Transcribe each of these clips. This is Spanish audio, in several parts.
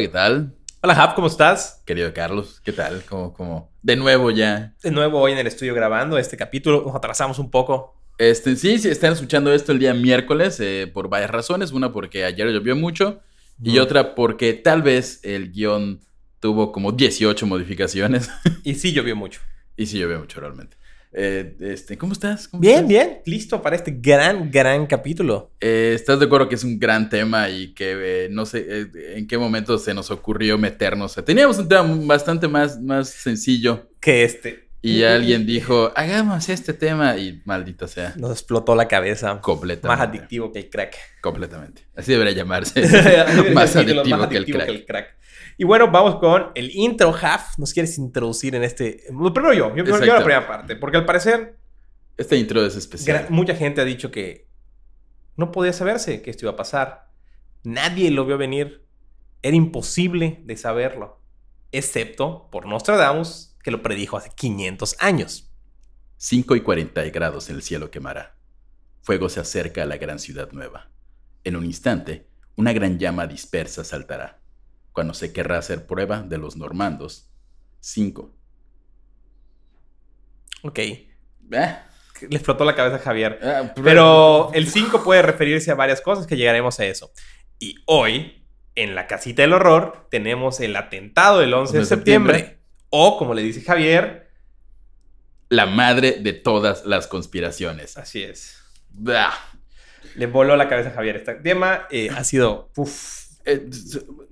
¿qué tal? Hola, Hap, ¿cómo estás? Querido Carlos, ¿qué tal? ¿Cómo, cómo? De nuevo ya. De nuevo hoy en el estudio grabando este capítulo. Nos atrasamos un poco. Este, sí, sí, están escuchando esto el día miércoles eh, por varias razones. Una porque ayer llovió mucho y otra porque tal vez el guion tuvo como 18 modificaciones. Y sí llovió mucho. y sí llovió mucho realmente. Eh, este, ¿Cómo estás? ¿Cómo Bien, estás? bien. Listo para este gran, gran capítulo. Eh, ¿Estás de acuerdo que es un gran tema y que eh, no sé en qué momento se nos ocurrió meternos? Teníamos un tema bastante más, más sencillo Que este y alguien dijo, hagamos este tema y maldita sea. nos explotó la cabeza. Completamente. Más adictivo que el crack. Completamente. Así debería llamarse. más más adictivo, que, el crack. Y bueno, vamos con el intro, Haf. ¿Nos quieres introducir en este? Primero yo. Yo, yo la primera parte. Porque al parecer Este intro es especial. Mucha gente ha dicho que no podía saberse que esto iba a pasar. Nadie lo vio venir. Era imposible de saberlo. Excepto por Nostradamus, que lo predijo hace 500 años. 5 y 40 grados el cielo quemará. Fuego se acerca a la gran ciudad nueva. En un instante, una gran llama dispersa saltará. Cuando se querrá hacer prueba de los normandos. 5. Ok. Eh, Le explotó la cabeza a Javier. ah, Pero el 5 puede referirse a varias cosas que llegaremos a eso. Y hoy, en la casita del horror, tenemos el atentado del 11 de de septiembre. septiembre. O, como le dice Javier, La madre de todas las conspiraciones. así es. Bah. Le voló la cabeza a Javier. Este tema eh, ha sido... uf, Eh,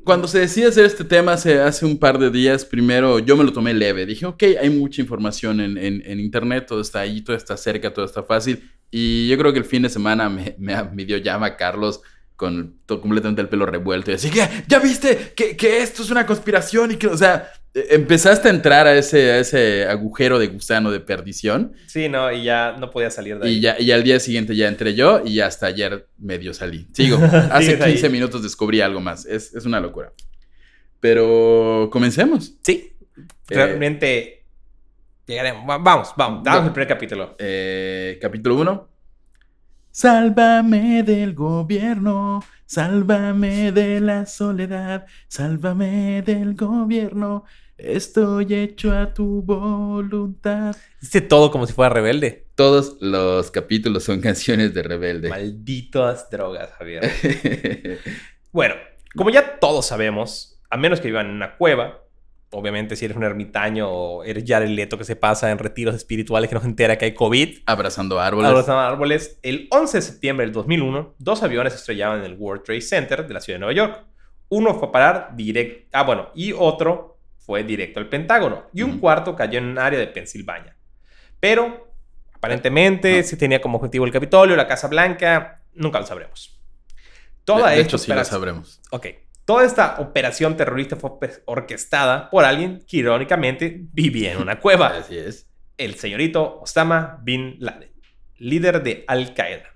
Cuando se decide hacer este tema hace, hace un par de días, primero yo me lo tomé leve. Dije, ok, hay mucha información en, en- en internet, todo está ahí, todo está cerca, todo está fácil. Y yo creo que el fin de semana me, me, me dio llama Carlos con todo completamente el pelo revuelto y así que, ¿ya viste que, que esto es una conspiración? Y que, o sea, empezaste a entrar a ese, a ese agujero de gusano de perdición. Sí, no, y ya no podía salir de ahí. Y ya, y al día siguiente ya entré yo y hasta ayer medio salí. Sigo. Hace Sigues ahí. 15 minutos descubrí algo más. Es, es una locura. Pero comencemos. Sí, realmente llegaremos. Va- Vamos, vamos, damos el primer capítulo. Eh, capítulo 1. Sálvame del gobierno, sálvame de la soledad, sálvame del gobierno. Estoy hecho a tu voluntad. Dice todo como si fuera rebelde. Todos los capítulos son canciones de Rebelde. Malditas drogas, Javier. bueno, como ya todos sabemos, a menos que vivan en una cueva, obviamente si eres un ermitaño o eres Jared Leto que se pasa en retiros espirituales que no se entera que hay COVID, Abrazando árboles. Abrazando árboles. El 11 de septiembre del 2001, dos aviones se estrellaban en el World Trade Center de la ciudad de Nueva York. Uno fue a parar directo. Ah, bueno, y otro fue directo al Pentágono. Y un Ujú. cuarto cayó en un área de Pensilvania. Pero, aparentemente, No. se tenía como objetivo el Capitolio, la Casa Blanca. Nunca lo sabremos. Toda de, de hecho, sí lo sabremos. Ok. Toda esta operación terrorista fue pe- orquestada por alguien que, irónicamente, vivía en una cueva Así es. el señorito Osama Bin Laden, líder de Al Qaeda.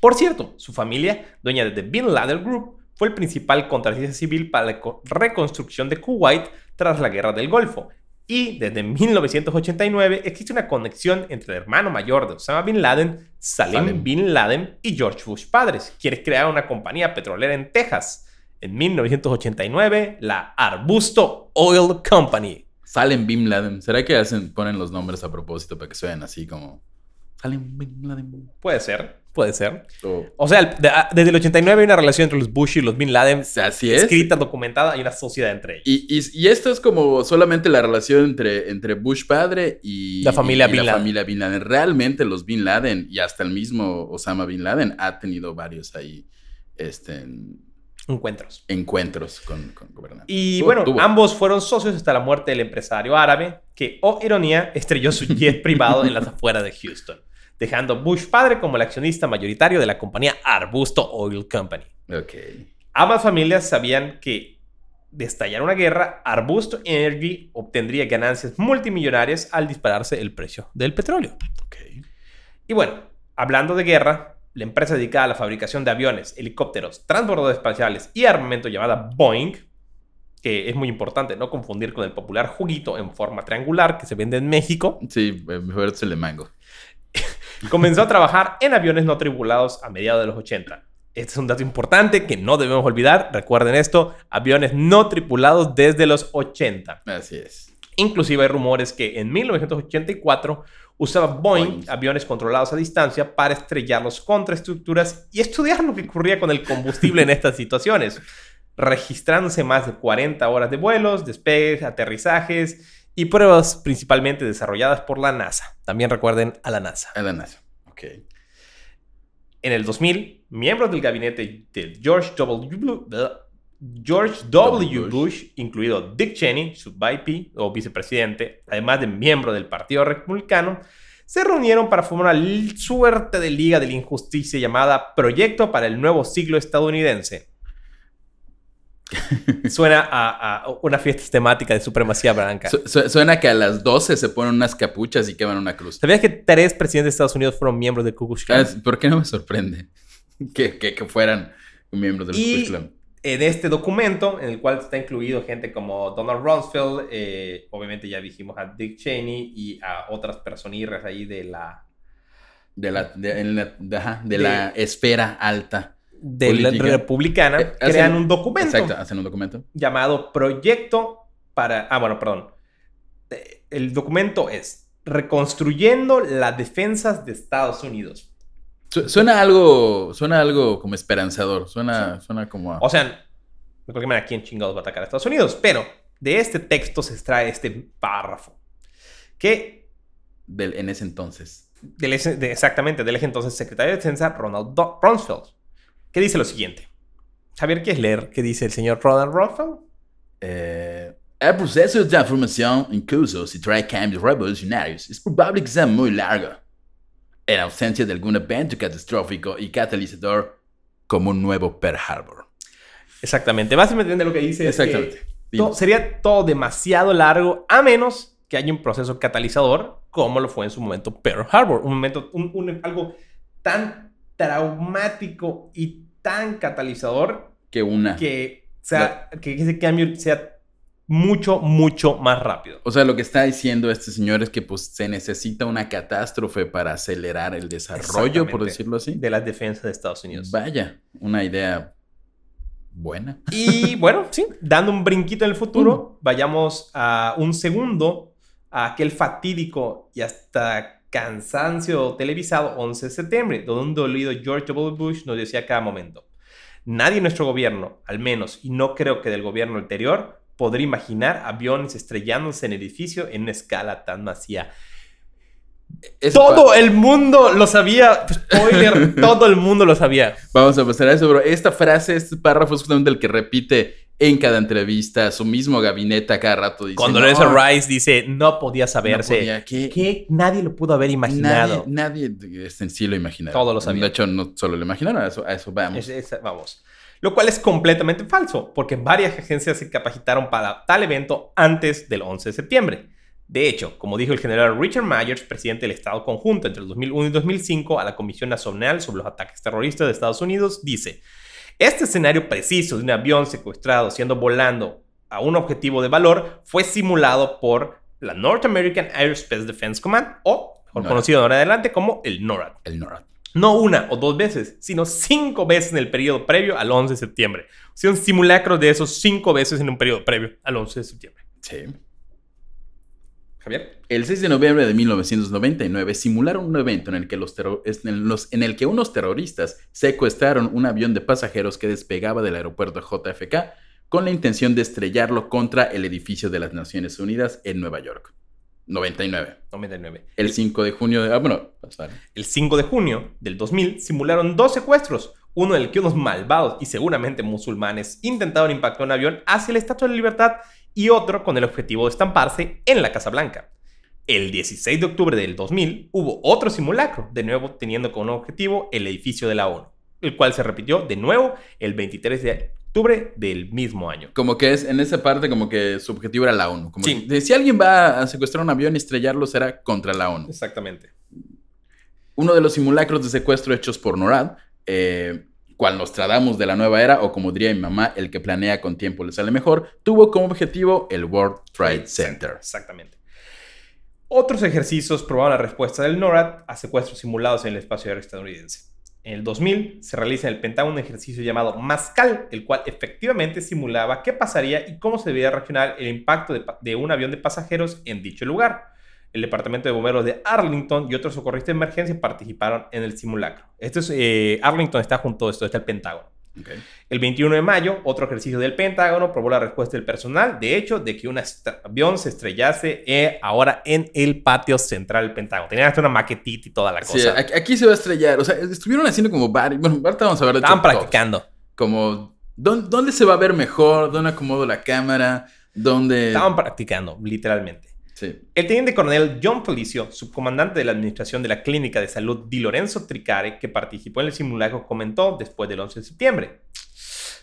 Por cierto, su familia, dueña de The Bin Laden Group, fue el principal contratista civil para la co- reconstrucción de Kuwait tras la guerra del Golfo. Y desde 1989 existe una conexión entre el hermano mayor de Osama Bin Laden, Salim Salem. Bin Laden y George Bush padres, quienes crearon una compañía petrolera en Texas. En 1989, la Arbusto Oil Company. Salen Bin Laden. ¿Será que hacen, ponen los nombres a propósito para que suenen así como. Salen Bin Laden. Puede ser, puede ser. O- O sea, el- de- a- desde el 89 hay una relación entre los Bush y los Bin Laden así es. escrita, documentada y una sociedad entre ellos. Y, y- y esto es como solamente la relación entre, entre Bush padre y La familia y- Bin la familia Bin Laden. Realmente los Bin Laden y hasta el mismo Osama Bin Laden ha tenido varios ahí este, Encuentros. encuentros con, con gobernantes. Y Tuvo- bueno, tuvo. ambos fueron socios hasta la muerte del empresario árabe que, oh ironía, estrelló su jet privado en las afueras de Houston, dejando Bush padre como el accionista mayoritario de la compañía Arbusto Oil Company. Ok. Ambas familias sabían que de estallar una guerra, Arbusto Energy obtendría ganancias multimillonarias al dispararse el precio del petróleo. Ok. Y bueno, hablando de guerra, la empresa dedicada a la fabricación de aviones, helicópteros, transbordadores espaciales y armamento llamada Boeing, que es muy importante no confundir con el popular juguito en forma triangular que se vende en México, Sí, eh, de mango. comenzó a trabajar en aviones no tripulados a mediados de los 80. este es un dato importante que no debemos olvidar. Recuerden esto, aviones no tripulados desde los 80. Así es. Inclusive hay rumores que en 1984 usaba Boeing, aviones controlados a distancia para estrellarlos contra estructuras y estudiar lo que ocurría con el combustible en estas situaciones, registrándose más de 40 horas de vuelos, despegues, aterrizajes y pruebas principalmente desarrolladas por la NASA. También recuerden a la NASA. A la NASA. Ok. En el 2000, miembros del gabinete de George W. George W. Bush. Incluido Dick Cheney, su VP o vicepresidente, además de miembro del Partido Republicano, se reunieron para formar una suerte de liga de la injusticia llamada Proyecto para el Nuevo Siglo Estadounidense. Suena a, a una fiesta temática de supremacía blanca. Su- su- suena que a las 12 se ponen unas capuchas y queman una cruz. ¿Sabías que tres presidentes de Estados Unidos fueron miembros del Ku Klux Klan? Ah, ¿Por qué no me sorprende que, que- que fueran miembros del Ku Klux Klan? En este documento, en el cual está incluido gente como Donald Rumsfeld, eh, obviamente ya dijimos a Dick Cheney y a otras personirras ahí de la, De la, de, la- de- la esfera alta. de la republicana, Eh, hacen- crean un documento Exacto, hacen un documento. llamado Proyecto para... Ah, bueno, perdón. Eh, El documento es Reconstruyendo las defensas de Estados Unidos. Su- Suena algo, suena algo como esperanzador. Suena, suena como a- O sea, de cualquier manera, ¿quién chingados va a atacar a Estados Unidos? Pero de este texto se extrae este párrafo. Que del, en ese entonces. del de- exactamente, del ex entonces secretario de Defensa, Ronald Rumsfeld, que dice lo siguiente. Javier, ¿quieres leer qué dice el señor Ronald Rumsfeld? Eh, el proceso de transformación en curso si trae cambios revolucionarios es probable que sea muy largo. En ausencia de algún evento catastrófico y catalizador como un nuevo Pearl Harbor. Exactamente, básicamente lo que dice es que Exactamente. sería todo demasiado largo a menos que haya un proceso catalizador como lo fue en su momento Pearl Harbor. Un momento, un- un- algo tan traumático y tan catalizador Que una. que, sea, que ese cambio sea mucho, mucho más rápido. O sea, lo que está diciendo este señor es que pues se necesita una catástrofe para acelerar el desarrollo, por decirlo así. De las defensas de Estados Unidos. Vaya, una idea buena. Y bueno, sí, dando un brinquito en el futuro, vayamos a un segundo, a aquel fatídico y hasta cansancio televisado 11 de septiembre, donde un dolido George W. Bush nos decía cada momento, nadie en nuestro gobierno, al menos, y no creo que del gobierno anterior, podría imaginar aviones estrellándose en edificio en una escala tan masiva. Es Todo el mundo lo sabía. Spoiler, todo el mundo lo sabía. Vamos a pasar a eso, bro. Esta frase, este párrafo es justamente el que repite en cada entrevista, su mismo gabinete a cada rato dice. Cuando "No, Lorenzo Rice dice, no podía no saberse. podía, ¿qué? que nadie lo pudo haber imaginado. Nadie, nadie este, en sí lo imaginaron. Todo lo sabía. De hecho, no solo lo imaginaron, a eso, a eso vamos. Es- es- vamos. Lo cual es completamente falso, porque varias agencias se capacitaron para tal evento antes del 11 de septiembre. De hecho, como dijo el general Richard Myers, presidente del Estado Conjunto entre el 2001 y 2005 a la Comisión Nacional sobre los Ataques Terroristas de Estados Unidos, dice, este escenario preciso de un avión secuestrado siendo volando a un objetivo de valor fue simulado por la North American Aerospace Defense Command, o mejor conocido ahora adelante como el NORAD. El NORAD. No una o dos veces, sino cinco veces en el periodo previo al 11 de septiembre. O sea, un simulacro de esos cinco veces en un periodo previo al 11 de septiembre. Sí. Javier. El 6 de noviembre de 1999 simularon un evento en el, que los terro- es- en los- en el que unos terroristas secuestraron un avión de pasajeros que despegaba del aeropuerto JFK con la intención de estrellarlo contra el edificio de las Naciones Unidas en Nueva York. 99. 99. El 5 de junio de... Ah, bueno, pasar. El 5 de junio del 2000 simularon dos secuestros. Uno en el que unos malvados y seguramente musulmanes intentaron impactar un avión hacia la Estatua de la Libertad y otro con el objetivo de estamparse en la Casa Blanca. El 16 de octubre del 2000 hubo otro simulacro, de nuevo teniendo como objetivo el edificio de la ONU, el cual se repitió de nuevo el 23 de octubre del mismo año. Como que es en esa parte como que su objetivo era la ONU. Como Sí. que si alguien va a secuestrar un avión y estrellarlo será contra la ONU. Exactamente. Uno de los simulacros de secuestro hechos por NORAD, eh, cual Nostradamus de la nueva era, o como diría mi mamá, el que planea con tiempo le sale mejor, tuvo como objetivo el World Trade Center. Exactamente. Otros ejercicios probaron la respuesta del NORAD a secuestros simulados en el espacio aéreo estadounidense. En el 2000 se realiza en el Pentágono un ejercicio llamado Mascal, el cual efectivamente simulaba qué pasaría y cómo se debía reaccionar el impacto de, un avión de pasajeros en dicho lugar. El Departamento de Bomberos de Arlington y otros socorristas de emergencia participaron en el simulacro. Esto es, eh, Arlington está junto a esto, está el Pentágono. Okay. El 21 de mayo, otro ejercicio del Pentágono probó la respuesta del personal, de hecho, de que un avión se estrellase eh, ahora en el patio central del Pentágono. Tenían hasta una maquetita y toda la cosa. Sí, aquí, se va a estrellar. O sea, estuvieron haciendo como varios. Bueno, ahorita vamos a ver. Estaban practicando. Como, ¿dónde, ¿dónde, se va a ver mejor? ¿Dónde acomodo la cámara? ¿Dónde.? Estaban practicando, literalmente. Sí. El teniente coronel John Felicio, subcomandante de la administración de la Clínica de Salud Di Lorenzo Tricare, que participó en el simulacro, comentó después del 11 de septiembre.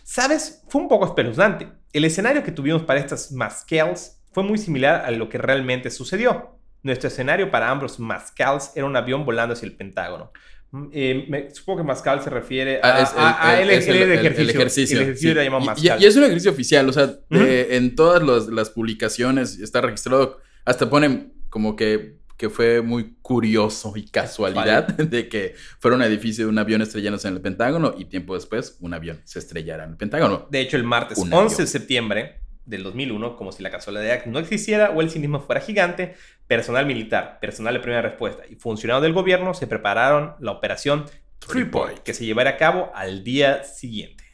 ¿Sabes? Fue un poco espeluznante. El escenario que tuvimos para estas Mascals fue muy similar a lo que realmente sucedió. Nuestro escenario para ambos Mascals era un avión volando hacia el Pentágono. Eh, me, supongo que Mascal se refiere a, Ah, es el- a- a el- el, es el- ejercicio. El ejercicio sí. llamado Y- Mascal. Y, y es un ejercicio oficial, o sea, en todas las publicaciones está registrado, hasta ponen como que, que fue muy curioso y casualidad de que fuera un edificio de un avión estrellándose en el Pentágono y tiempo después un avión se estrellara en el Pentágono. De hecho, el martes Un 11 avión. de septiembre del 2001, como si la casualidad no existiera o el cinismo fuera gigante, personal militar, personal de primera respuesta y funcionarios del gobierno se prepararon la operación Three Three Point, Point. que se llevará a cabo al día siguiente.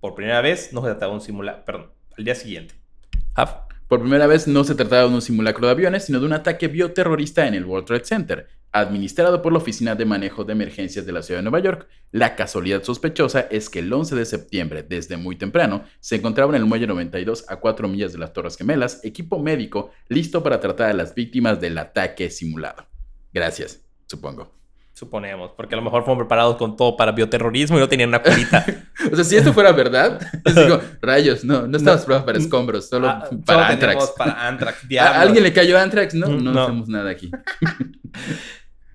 Por primera vez no se trataba de un simulacro, perdón, al día siguiente. Haf. Por primera vez no se trataba de un simulacro de aviones, sino de un ataque bioterrorista en el World Trade Center, administrado por la Oficina de Manejo de Emergencias de la Ciudad de Nueva York. La casualidad sospechosa es que el 11 de septiembre, desde muy temprano, se encontraba en el muelle 92 a 4 millas de las Torres Gemelas, equipo médico listo para tratar a las víctimas del ataque simulado. Gracias, supongo. Suponemos, porque a lo mejor fueron preparados con todo para bioterrorismo y no tenían una curita. O sea, si esto fuera verdad, les digo, rayos, no, no estamos preparados para escombros, solo Ah, solo para Anthrax. para Anthrax. ¿A alguien le cayó Anthrax? No, no, No. hacemos nada aquí.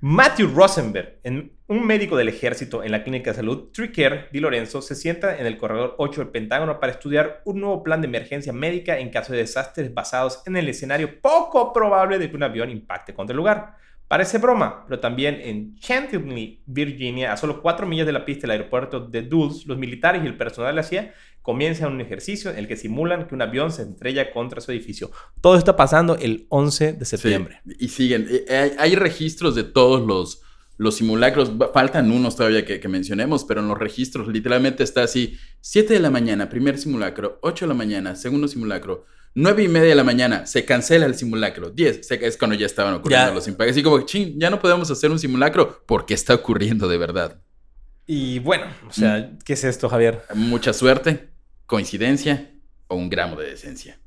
Matthew Rosenberg, en- un médico del ejército en la clínica de salud Tricare Di Lorenzo, se sienta en el corredor 8 del Pentágono para estudiar un nuevo plan de emergencia médica en caso de desastres basados en el escenario poco probable de que un avión impacte contra el lugar. Parece broma, pero también en Chantilly, Virginia, a solo 4 millas de la pista del aeropuerto de Dulles, los militares y el personal de la CIA comienzan un ejercicio en el que simulan que un avión se estrella contra su edificio. Todo está pasando el 11 de septiembre. Sí, y siguen. Eh, Hay, hay registros de todos los, los simulacros. Faltan unos todavía que, que mencionemos, pero en los registros literalmente está así: 7 de la mañana, primer simulacro, 8 de la mañana, segundo simulacro. 9 y media de la mañana, se cancela el simulacro. 10, se- es cuando ya estaban ocurriendo Ya. los impactos. Así como, ching, ya no podemos hacer un simulacro porque está ocurriendo de verdad. Y bueno, o sea, ¿qué es esto, Javier? Mucha suerte, coincidencia o un gramo de decencia.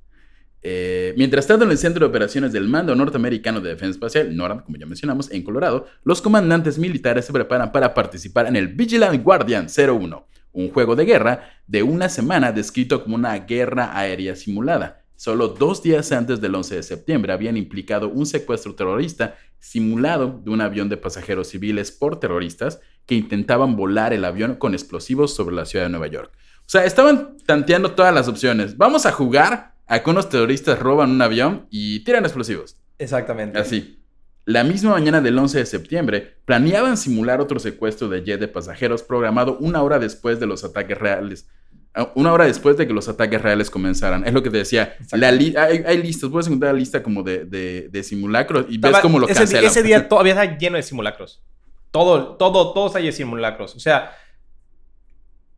Eh, mientras tanto, en el Centro de Operaciones del Mando Norteamericano de Defensa Espacial, NORAD, como ya mencionamos, en Colorado, los comandantes militares se preparan para participar en el Vigilant Guardian 01, un juego de guerra de una semana descrito como una guerra aérea simulada. Solo dos días antes del 11 de septiembre habían implicado un secuestro terrorista simulado de un avión de pasajeros civiles por terroristas que intentaban volar el avión con explosivos sobre la ciudad de Nueva York. O sea, estaban tanteando todas las opciones. Vamos a jugar a que unos terroristas roban un avión y tiran explosivos. Exactamente. Así. La misma mañana del 11 de septiembre, planeaban simular otro secuestro de jet de pasajeros programado una hora después de los ataques reales. Una hora después de que los ataques reales comenzaran. Es lo que te decía. La li- hay, hay listas, puedes encontrar la lista como de, de, de simulacros y ves Estaba- cómo lo ese, cancelan. día, ese día todavía está lleno de simulacros. Todo, todo, todo está lleno de simulacros. O sea,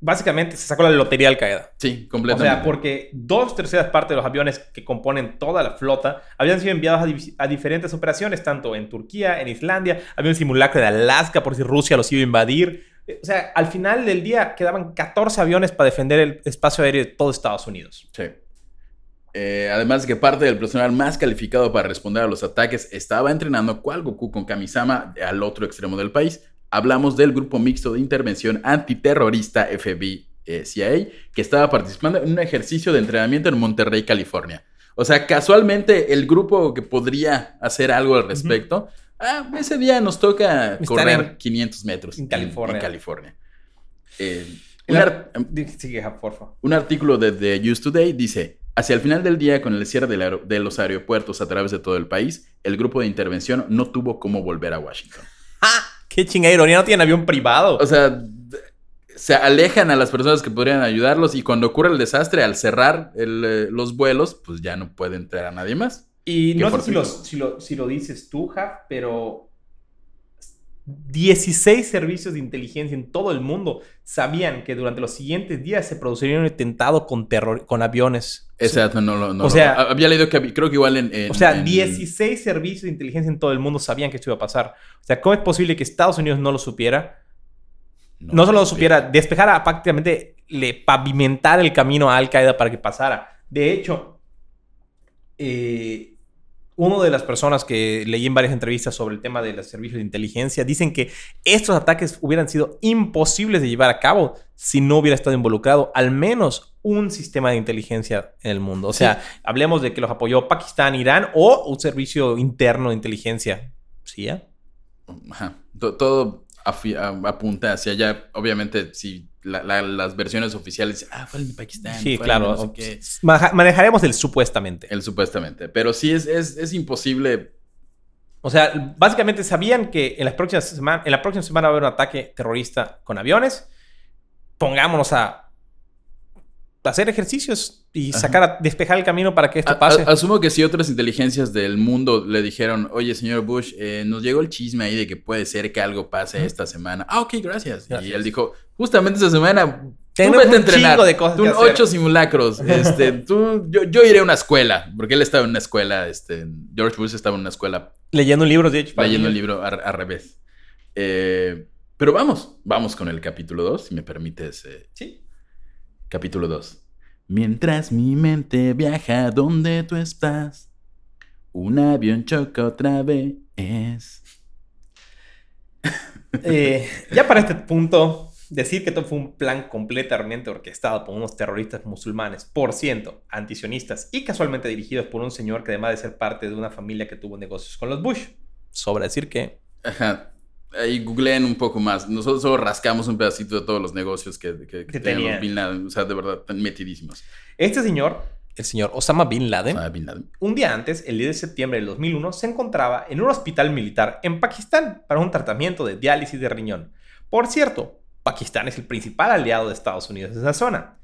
básicamente se sacó la lotería Al Qaeda. Sí, O completamente. sea, porque dos terceras partes de los aviones que componen toda la flota habían sido enviados a, a diferentes operaciones, tanto en Turquía, en Islandia, había un simulacro de Alaska por si Rusia los iba a invadir. Eh, O sea, al final del día quedaban 14 aviones para defender el espacio aéreo de todo Estados Unidos. Sí. Eh, además de que parte del personal más calificado para responder a los ataques estaba entrenando cual Goku con Kamisama al otro extremo del país. Hablamos del grupo mixto de intervención antiterrorista FBI eh, CIA que estaba participando en un ejercicio de entrenamiento en Monterrey, California. O sea, casualmente el grupo que podría hacer algo al respecto, ah, ese día nos toca correr en- 500 metros en California. En, California. Eh, un La- ar- Di- Sigue, ja, porfa. un artículo de The News Today dice, hacia el final del día, con el cierre de los aeropuertos a través de todo el país, el grupo de intervención no tuvo cómo volver a Washington. ¡Ah! Qué chinga ironía, no tienen avión privado. O sea, se alejan a las personas que podrían ayudarlos y cuando ocurre el desastre, al cerrar el, eh, los vuelos, pues ya no puede entrar a nadie más. Y no sé si lo, si, lo, si lo dices tú, Jaf, pero 16 servicios de inteligencia en todo el mundo sabían que durante los siguientes días se produciría un atentado con, terror, con aviones. Dato no lo. no O sea- había leído que creo que igual en. en- O sea, en- 16 servicios de inteligencia en todo el mundo sabían que esto iba a pasar. O sea, ¿cómo es posible que Estados Unidos no lo supiera? No, solo lo supiera, despejara prácticamente, le pavimentara el camino a Al Qaeda para que pasara. De hecho, eh, una de las personas que leí en varias entrevistas sobre el tema de los servicios de inteligencia dicen que estos ataques hubieran sido imposibles de llevar a cabo si no hubiera estado involucrado al menos un sistema de inteligencia en el mundo. O sea, hablemos de que los apoyó Pakistán, Irán o un servicio interno de inteligencia. ¿Sí? ya? Ajá. To- Todo apunta hacia allá. Obviamente, si la- la- las versiones oficiales dicen, ah, fue el de Pakistán. Sí, claro. no sé qué". Maja- Manejaremos el supuestamente. El supuestamente. Pero sí es, es, es imposible. O sea, básicamente sabían que en las próximas semanas, en la próxima semana va a haber un ataque terrorista con aviones. Pongámonos a hacer ejercicios y sacar a despejar el camino para que esto A- pase. a- asumo que si otras inteligencias del mundo le dijeron, oye, señor Bush, eh, nos llegó el chisme ahí de que puede ser que algo pase esta semana. Ah, ok, gracias. Y él dijo, justamente esta semana, tú Tenemos vete a un entrenar. de cosas Tú que hacer". ocho simulacros. Este, tú, yo, yo iré a una escuela, porque él estaba en una escuela, este, George Bush estaba en una escuela Leyendo un libro, de hecho. leyendo el niños. libro al, al revés. Eh, pero vamos, vamos con el capítulo 2, si me permites. eh, Sí. Capítulo 2. Mientras mi mente viaja donde tú estás, un avión choca otra vez. Eh, ya para este punto, decir que esto fue un plan completamente orquestado por unos terroristas musulmanes, por ciento, antisionistas y casualmente dirigidos por un señor que además de ser parte de una familia que tuvo negocios con los Bush. Sobra decir que Ajá. Ahí googleen un poco más. Nosotros solo rascamos un pedacito de todos los negocios que, que, que Que tenían tenía. los Bin Laden. O sea, de verdad, están metidísimos. este señor, el señor Osama Bin Laden, O sea, Bin Laden. un día antes, el 10 de septiembre del 2001, se encontraba en un hospital militar en Pakistán para un tratamiento de diálisis de riñón. Por cierto, Pakistán es el principal aliado de Estados Unidos en esa zona.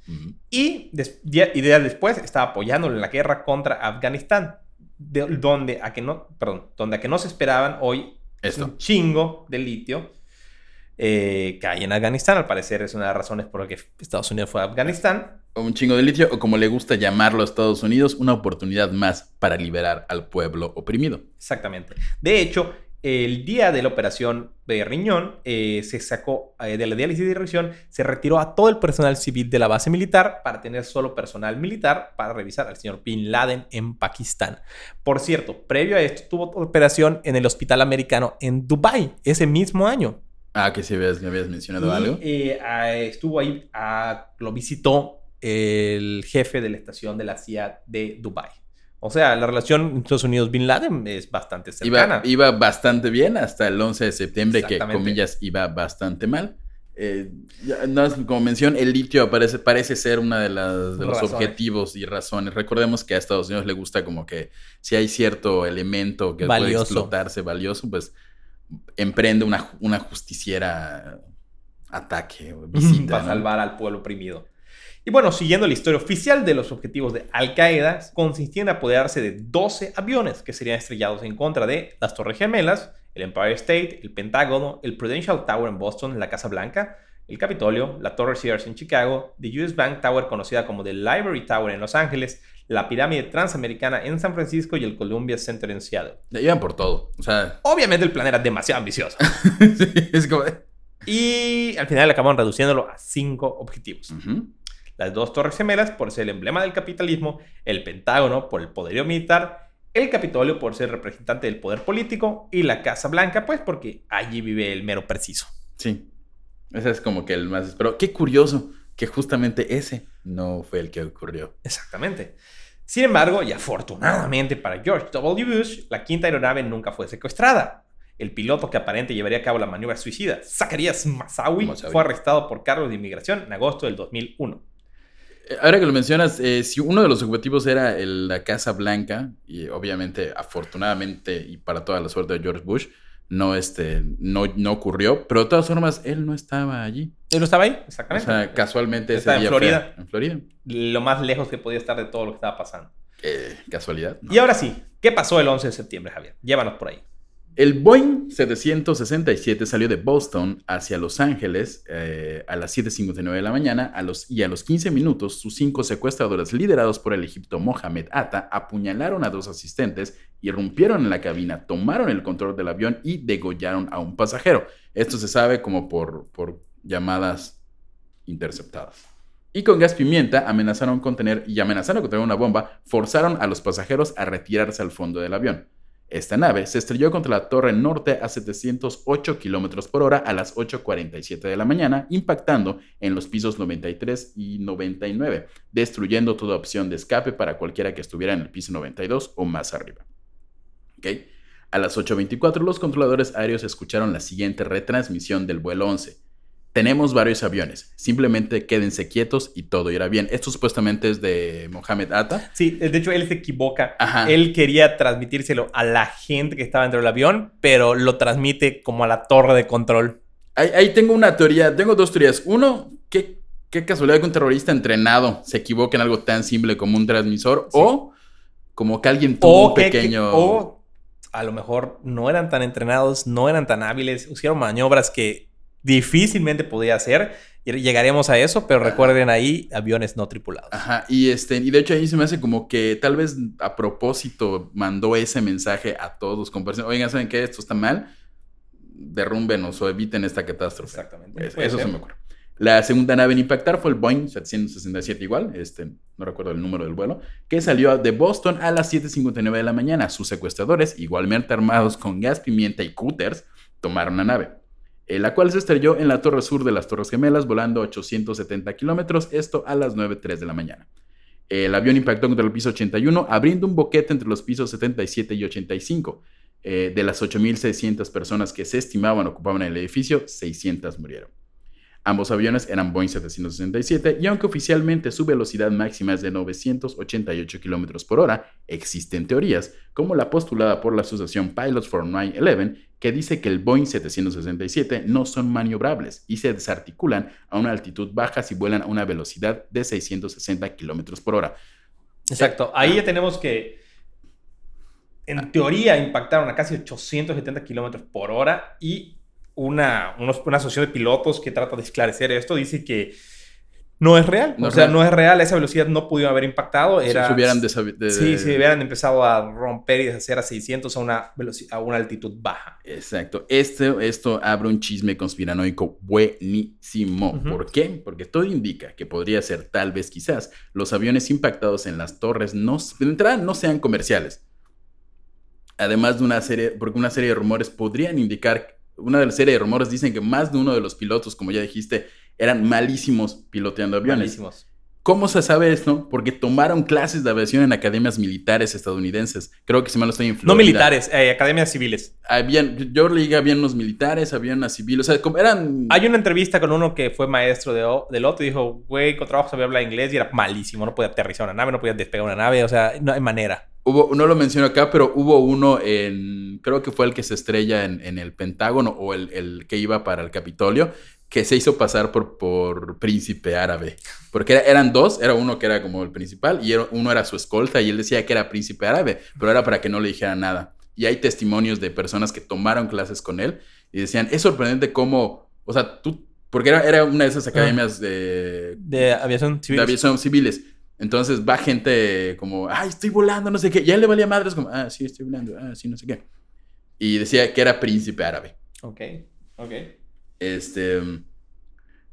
Y días después estaba apoyándolo en la guerra contra Afganistán, de- donde, a que no, perdón, donde a que no se esperaban hoy Esto. un chingo de litio eh, que hay en Afganistán. Al parecer es una de las razones por las que Estados Unidos fue a Afganistán. Un chingo de litio, o como le gusta llamarlo a Estados Unidos, una oportunidad más para liberar al pueblo oprimido. Exactamente. De hecho, el día de la operación de riñón, eh, se sacó eh, de la diálisis de riñón, se retiró a todo el personal civil de la base militar para tener solo personal militar para revisar al señor Bin Laden en Pakistán. Por cierto, previo a esto, tuvo operación en el hospital americano en Dubai ese mismo año. Ah, que si habías, me habías mencionado Y, algo. eh, estuvo ahí, ah, lo visitó el jefe de la estación de la CIA de Dubai. O sea, la relación Estados Unidos Bin Laden es bastante cercana. Iba, iba bastante bien hasta el 11 de septiembre, que comillas iba bastante mal. Eh, no, como mención, el litio parece, parece ser uno de, las- de los Razones. objetivos y razones. Recordemos que a Estados Unidos le gusta como que si hay cierto elemento que puede explotarse valioso, pues emprende una, ju- una justiciera ataque o visita. para ¿no? salvar al pueblo oprimido. Y bueno, siguiendo la historia oficial de los objetivos de Al Qaeda, consistía en apoderarse de 12 aviones que serían estrellados en contra de las Torres Gemelas, el Empire State, el Pentágono, el Prudential Tower en Boston, la Casa Blanca, el Capitolio, la Torre Sears en Chicago, the US Bank Tower conocida como the Library Tower en Los Ángeles, la Pirámide Transamericana en San Francisco y el Columbia Center en Seattle. Iban por todo. O sea, Obviamente el plan era demasiado ambicioso. sí, es como... Y al final acabaron reduciéndolo a cinco objetivos. Ujú. Las dos torres gemelas por ser el emblema del capitalismo, el Pentágono por el poderío militar, el Capitolio por ser representante del poder político y la Casa Blanca pues porque allí vive el mero preciso. Sí. Ese es como que el más... Pero qué curioso que justamente ese no fue el que ocurrió. Exactamente. Sin embargo, y afortunadamente para George W. Bush, la quinta aeronave nunca fue secuestrada. El piloto que aparente llevaría a cabo la maniobra suicida, Zacharias Massawi, fue arrestado por cargos de inmigración en agosto del 2001. Eh, Ahora que lo mencionas, eh, si uno de los objetivos era el- la Casa Blanca, y obviamente, afortunadamente, y para toda la suerte de George Bush, no, este, no, no ocurrió, pero de todas formas, él no estaba allí. Él no estaba ahí, O exactamente. sea, casualmente ese Estaba en día fue Florida. en Florida. Lo más lejos que podía estar de todo lo que estaba pasando. Eh, casualidad. ¿no? Y ahora sí, ¿qué pasó el 11 de septiembre, Javier? Llévanos por ahí. El Boeing 767 salió de Boston hacia Los Ángeles eh, a las 7.59 de la mañana y a los 15 minutos sus cinco secuestradores liderados por el egipto Mohamed Atta apuñalaron a dos asistentes, irrumpieron en la cabina, tomaron el control del avión y degollaron a un pasajero. Esto se sabe como por, por llamadas interceptadas. Y con gas pimienta amenazaron con tener y amenazaron con tener una bomba, forzaron a los pasajeros a retirarse al fondo del avión. Esta nave se estrelló contra la torre norte a 708 kilómetros por hora a las 8.47 de la mañana, impactando en los pisos 93 y 99, destruyendo toda opción de escape para cualquiera que estuviera en el piso 92 o más arriba. ¿Ok? A las 8.24 los controladores aéreos escucharon la siguiente retransmisión del vuelo 11. Tenemos varios aviones, simplemente quédense quietos y todo irá bien. Esto supuestamente es de Mohamed Atta. Sí, de hecho él se equivoca. Ajá. Él quería transmitírselo a la gente que estaba dentro del avión, pero lo transmite como a la torre de control. Ahí, ahí tengo una teoría, tengo dos teorías. Uno, ¿qué, qué casualidad que un terrorista entrenado se equivoque en algo tan simple como un transmisor. Sí. O como que alguien tuvo un que- que- pequeño... o a lo mejor no eran tan entrenados, no eran tan hábiles, hicieron maniobras que difícilmente podía hacer. Llegaremos a eso, pero recuerden ahí aviones no tripulados. Ajá, y este, y de hecho ahí se me hace como que tal vez a propósito mandó ese mensaje a todos los compañeros. Oigan, ¿saben qué? Esto está mal. Derrúmbenos o eviten esta catástrofe. Exactamente. Es- eso ser. se me ocurre. La segunda nave en impactar fue el Boeing 767 igual, este, no recuerdo el número del vuelo, que salió de Boston a las 7.59 de la mañana. Sus secuestradores, igualmente armados con gas pimienta y cúters, tomaron la nave, eh, la cual se estrelló en la torre sur de las Torres Gemelas, volando 870 kilómetros, esto a las 9.03 de la mañana. El avión impactó contra el piso 81, abriendo un boquete entre los pisos 77 y 85. Eh, de las 8.600 personas que se estimaban ocupaban el edificio, 600 murieron. Ambos aviones eran Boeing 767 y aunque oficialmente su velocidad máxima es de 988 km por hora, existen teorías, como la postulada por la asociación Pilots for 9-11, que dice que el Boeing 767 no son maniobrables y se desarticulan a una altitud baja si vuelan a una velocidad de 660 km por hora. Exacto. Ahí ya tenemos que, en teoría, impactaron a casi 870 kilómetros por hora y una, unos- una asociación de pilotos que trata de esclarecer esto dice que no es real. No o sea, real. no es real. Esa velocidad no pudieron haber impactado. Si Era, se hubieran de- Sí, si hubieran empezado a romper y deshacer a 600 a una, veloci- a una altitud baja. Exacto. Este, esto abre un chisme conspiranoico buenísimo. Ujú. ¿Por qué? Porque todo indica que podría ser, tal vez, quizás, los aviones impactados en las torres no, de entrada no sean comerciales. Además de una serie, porque una serie de rumores podrían indicar, una de las serie de rumores dicen que más de uno de los pilotos, como ya dijiste, eran malísimos piloteando aviones. Malísimos. ¿Cómo se sabe esto? Porque tomaron clases de aviación en academias militares estadounidenses. Creo que si mal no estoy en No militares, eh, academias civiles. Habían, yo leí que habían unos militares, habían unas civiles, o sea, como eran... Hay una entrevista con uno que fue maestro de, del otro y dijo, güey, con trabajo sabía hablar inglés y era malísimo. No podía aterrizar una nave, no podía despegar una nave. O sea, no hay manera. Hubo, no lo menciono acá, pero hubo uno en, creo que fue el que se estrella en, en el Pentágono o el, el que iba para el Capitolio, que se hizo pasar por, por príncipe árabe. Porque era- eran dos, era uno que era como el principal y era- uno era su escolta y él decía que era príncipe árabe, pero era para que no le dijera nada. Y hay testimonios de personas que tomaron clases con él y decían, es sorprendente cómo, o sea, tú, porque era, era una de esas academias de, De aviación civil. de aviación civiles. Entonces va gente como, ay, estoy volando, no sé qué. Y a él le valía madres como, ah, sí, estoy volando, ah, sí, no sé qué. Y decía que era príncipe árabe. Ok, ok. Este,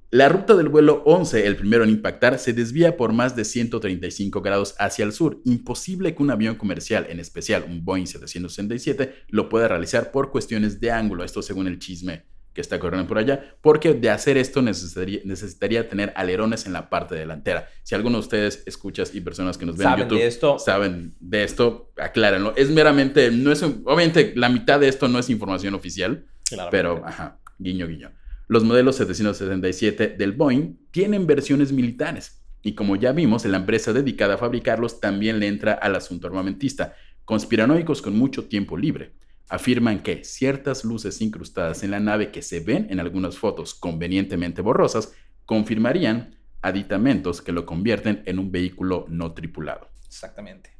la ruta del vuelo 11, el primero en impactar, se desvía por más de 135 grados hacia el sur. Imposible que un avión comercial, en especial un Boeing 767, lo pueda realizar por cuestiones de ángulo. Esto según el chisme que está corriendo por allá, porque de hacer esto necesitaría, necesitaría tener alerones en la parte delantera. Si alguno de ustedes escuchas y personas que nos ven en ¿Saben YouTube de esto? saben de esto, aclárenlo. Es meramente, no es, obviamente la mitad de esto no es información oficial, Claro. pero, ajá, guiño, guiño. Los modelos 777 del Boeing tienen versiones militares. Y como ya vimos, la empresa dedicada a fabricarlos también le entra al asunto armamentista. Conspiranoicos con mucho tiempo libre. Afirman que ciertas luces incrustadas en la nave que se ven en algunas fotos convenientemente borrosas confirmarían aditamentos que lo convierten en un vehículo no tripulado. Exactamente.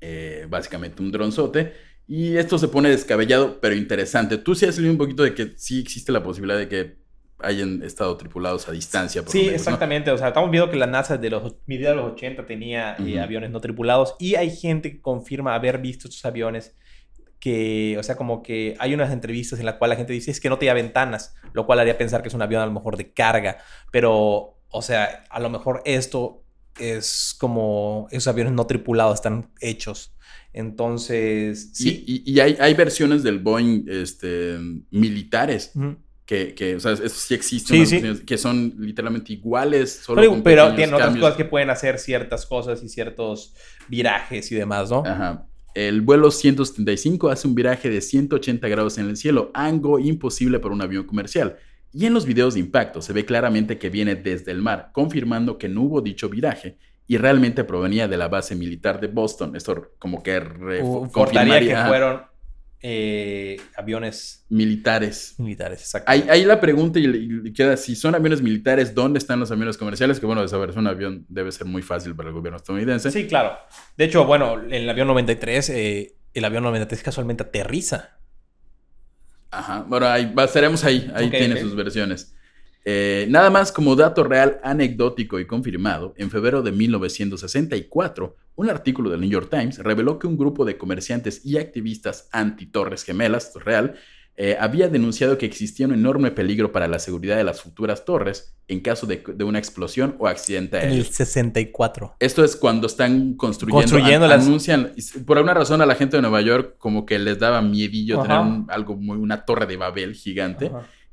Eh, básicamente un dronzote. Y esto se pone descabellado, pero interesante. Tú sí has leído un poquito de que sí existe la posibilidad de que hayan estado tripulados a distancia. Por sí, exactamente. O sea, estamos viendo que la NASA de los mediados de los 80 tenía eh, aviones no tripulados y hay gente que confirma haber visto estos aviones que, o sea, como que hay unas entrevistas en las cuales la gente dice es que no tenía ventanas, lo cual haría pensar que es un avión a lo mejor de carga, pero, o sea, a lo mejor esto es como esos aviones no tripulados están hechos. Entonces, sí. Y, hay, hay, versiones del Boeing este, militares. Que, que, o sea, eso sí existe, que son literalmente iguales. Solo pero, pero tienen otras cosas que pueden hacer ciertas cosas y ciertos virajes y demás, ¿no? Ajá. El vuelo 175 hace un viraje de 180 grados en el cielo, algo imposible para un avión comercial. Y en los videos de impacto se ve claramente que viene desde el mar, confirmando que no hubo dicho viraje y realmente provenía de la base militar de Boston. Esto como que confirmaría que fueron eh, aviones militares. Militares, exacto. Ahí, la pregunta y, queda, si son aviones militares, ¿dónde están los aviones comerciales? Que bueno, de saber, es un avión debe ser muy fácil para el gobierno estadounidense. Sí, claro. De hecho, bueno, el avión 93, eh, el avión 93 casualmente aterriza Ajá, bueno, ahí estaremos ahí, ahí tiene sus versiones. Eh, nada más como dato real, anecdótico y confirmado, en febrero de 1964, un artículo del New York Times reveló que un grupo de comerciantes y activistas anti-Torres Gemelas, real, eh, había denunciado que existía un enorme peligro para la seguridad de las futuras torres en caso de, una explosión o accidente aéreo. En el 64. Esto es cuando están construyendo. Construyendo las... Anuncian, por alguna razón a la gente de Nueva York como que les daba miedillo tener algo muy, una torre de Babel gigante.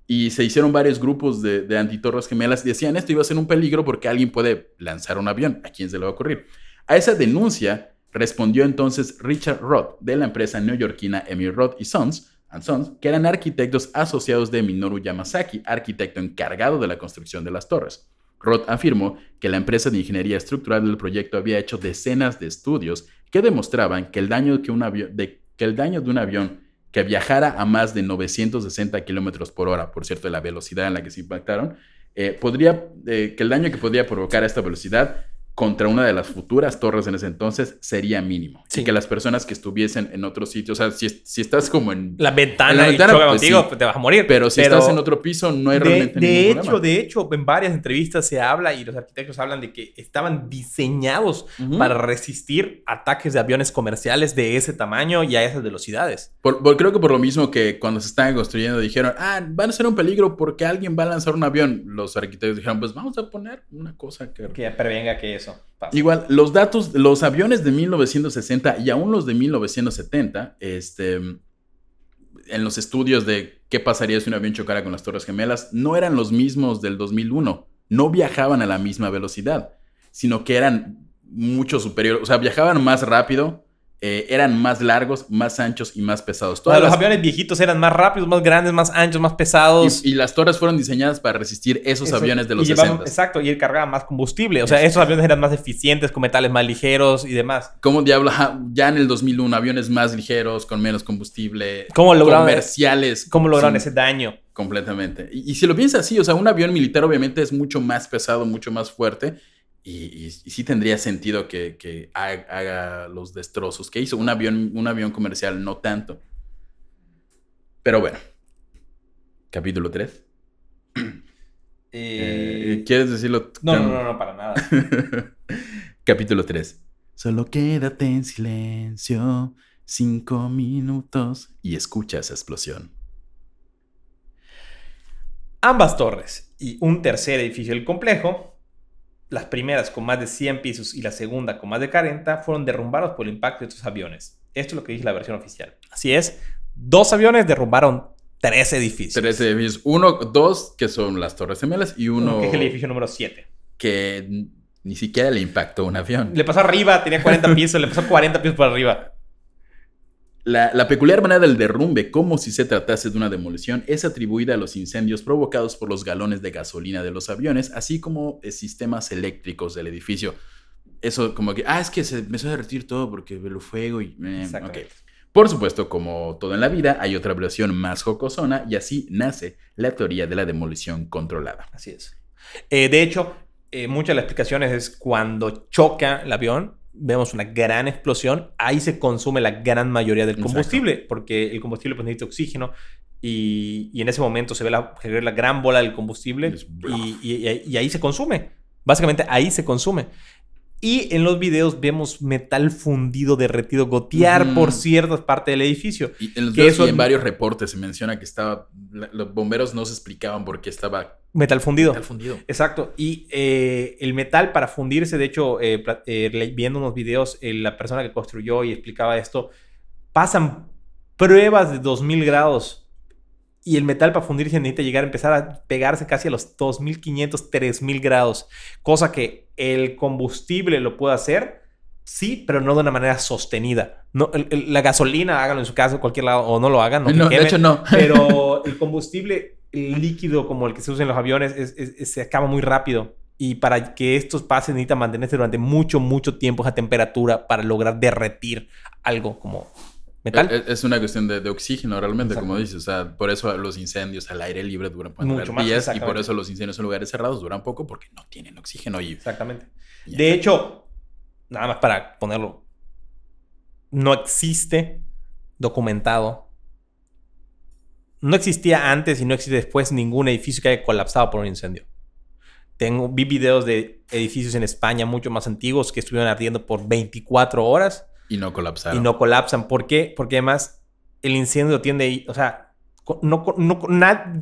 Y se hicieron varios grupos de, de antitorres gemelas y decían esto iba a ser un peligro porque alguien puede lanzar un avión. ¿A quién se le va a ocurrir? A esa denuncia respondió entonces Richard Roth de la empresa neoyorquina Emmy Roth y Sons, Sons, que eran arquitectos asociados de Minoru Yamasaki, arquitecto encargado de la construcción de las torres. Roth afirmó que la empresa de ingeniería estructural del proyecto había hecho decenas de estudios que demostraban que el daño, de, que el daño de un avión que viajara a más de 960 kilómetros por hora, por cierto, la velocidad en la que se impactaron, eh, podría, eh, que el daño que podría provocar a esta velocidad contra una de las futuras torres en ese entonces sería mínimo. Y que las personas que estuviesen en otro sitio, o sea, si, si estás como en la ventana, y pues contigo, pues te vas a morir. Pero si estás en otro piso, no hay de, realmente de hecho, De hecho, en varias entrevistas se habla y los arquitectos hablan de que estaban diseñados para resistir ataques de aviones comerciales de ese tamaño y a esas velocidades. creo que por lo mismo que cuando se estaban construyendo dijeron, ah, van a ser un peligro porque alguien va a lanzar un avión. Los arquitectos dijeron, pues vamos a poner una cosa que... Que prevenga que eso. Igual, los datos, los aviones de 1960 y aún los de 1970, este, en los estudios de qué pasaría si un avión chocara con las Torres Gemelas, no eran los mismos del 2001. No viajaban a la misma velocidad, sino que eran mucho superiores, o sea, viajaban más rápido, eh, eran más largos, más anchos y más pesados. Todos los aviones viejitos eran más rápidos, más grandes, más anchos, más pesados. Y, las torres fueron diseñadas para resistir esos aviones de los y 60. Exacto, y él cargaba más combustible. O sea, esos aviones eran más eficientes, con metales más ligeros y demás. ¿Cómo diablo? Ya en el 2001, aviones más ligeros, con menos combustible. ¿Cómo lograron, comerciales. ¿Cómo lograron ese daño? Completamente. Y, y si lo piensas así, o sea, un avión militar obviamente es mucho más pesado, mucho más fuerte y, sí tendría sentido que, haga, los destrozos que hizo. Un avión, un avión comercial, no tanto. Pero bueno. Capítulo 3. Eh, eh, ¿Quieres decirlo? No, no, no, no, para nada. Capítulo 3. Solo quédate en silencio cinco minutos y escucha esa explosión. Ambas torres y un tercer edificio del complejo las primeras con más de 100 pisos y la segunda con más de 40 fueron derrumbados por el impacto de estos aviones. Esto es lo que dice la versión oficial. Así es, dos aviones derrumbaron tres edificios. Tres edificios. Uno, dos que son las Torres Gemelas y uno... Que es el edificio número 7. Que ni siquiera le impactó un avión. Le pasó arriba, tenía 40 pisos, le pasó 40 pisos por arriba. La, peculiar manera del derrumbe, como si se tratase de una demolición, es atribuida a los incendios provocados por los galones de gasolina de los aviones, así como sistemas eléctricos del edificio. Eso como que, ah, es que se empezó a derretir todo porque el fuego y... Eh, Por supuesto, como todo en la vida, hay otra versión más jocosona y así nace la teoría de la demolición controlada. Así es. Eh, de hecho, eh, muchas de las explicaciones es cuando choca el avión, vemos una gran explosión, ahí se consume la gran mayoría del combustible, porque el combustible pues, necesita oxígeno y, en ese momento se ve la, la gran bola del combustible y, y, ahí se consume. Básicamente ahí se consume. Y en los videos vemos metal fundido, derretido, gotear por ciertas partes del edificio. Y en los videos y en varios reportes se menciona que estaba. Los bomberos no se explicaban por qué estaba. Metal fundido. Metal fundido. Exacto. Y eh, el metal para fundirse, de hecho, eh, eh, viendo unos videos, la persona que construyó y explicaba esto, pasan pruebas de 2000 grados y el metal para fundirse necesita llegar a empezar a pegarse casi a los 2500, 3000 grados. Cosa que el combustible lo puede hacer, sí, pero no de una manera sostenida. No, la gasolina, háganlo en su caso, cualquier lado, o no lo hagan. No, de hecho no. Pero el combustible líquido como el que se usa en los aviones se acaba muy rápido. Y para que estos pasen necesita mantenerse durante mucho, mucho tiempo esa temperatura para lograr derretir algo como metal. E, e, es, una cuestión de, oxígeno realmente, como dices. O sea, por eso los incendios al aire libre duran mucho días y por eso los incendios en lugares cerrados duran poco porque no tienen oxígeno. Y, Exactamente. De hecho, nada más para ponerlo, no existe documentado. No existía antes y no existe después ningún edificio que haya colapsado por un incendio. Tengo, vi videos de edificios en España mucho más antiguos que estuvieron ardiendo por 24 horas y no colapsaron. Y no colapsan. ¿Por qué? Porque además el incendio tiende, o sea, no, no,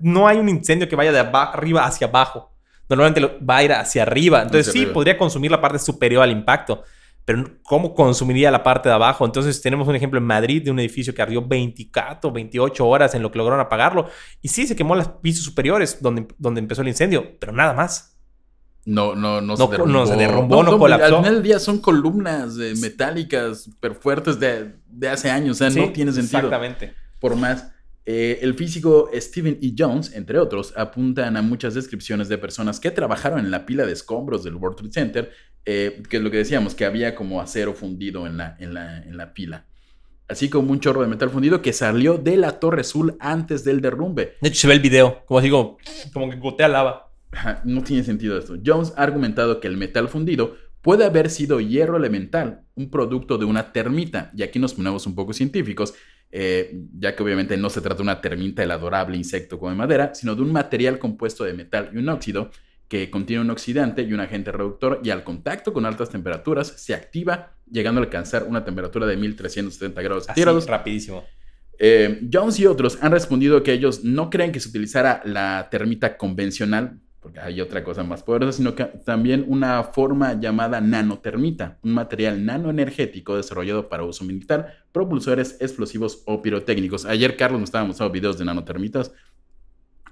no hay un incendio que vaya de arriba hacia abajo. Normalmente va a ir hacia arriba. Entonces sí, podría consumir la parte superior al impacto. Pero ¿cómo consumiría la parte de abajo? Entonces tenemos un ejemplo en Madrid de un edificio que ardió 24, 28 horas en lo que lograron apagarlo. Y sí, se quemó los pisos superiores donde, donde empezó el incendio, pero nada más. No, no, no, se derrumbó. No se derrumbó, no, colapsó. Al final del día son columnas metálicas super fuertes de, hace años. O sea, no tiene sentido. Exactamente. Por más. Eh, el físico Stephen E. Jones, entre otros, apuntan a muchas descripciones de personas que trabajaron en la pila de escombros del World Trade Center, eh, que es lo que decíamos, que había como acero fundido en la, en la, en la pila así como un chorro de metal fundido que salió de la Torre Azul antes del derrumbe. De hecho, se ve el video, como digo, como que gotea lava no tiene sentido esto. Jones ha argumentado que el metal fundido puede haber sido hierro elemental, un producto de una termita, y aquí nos ponemos un poco científicos, eh, ya que obviamente no se trata de una termita, el adorable insecto como de madera, sino de un material compuesto de metal y un óxido que contiene un oxidante y un agente reductor y al contacto con altas temperaturas se activa llegando a alcanzar una temperatura de 1370 grados centígrados. rapidísimo. Eh, Jones y otros han respondido que ellos no creen que se utilizara la termita convencional porque hay otra cosa más poderosa, sino que también una forma llamada nanotermita, un material nanoenergético desarrollado para uso militar, propulsores explosivos o pirotécnicos. Ayer Carlos nos estaba mostrando videos de nanotermitas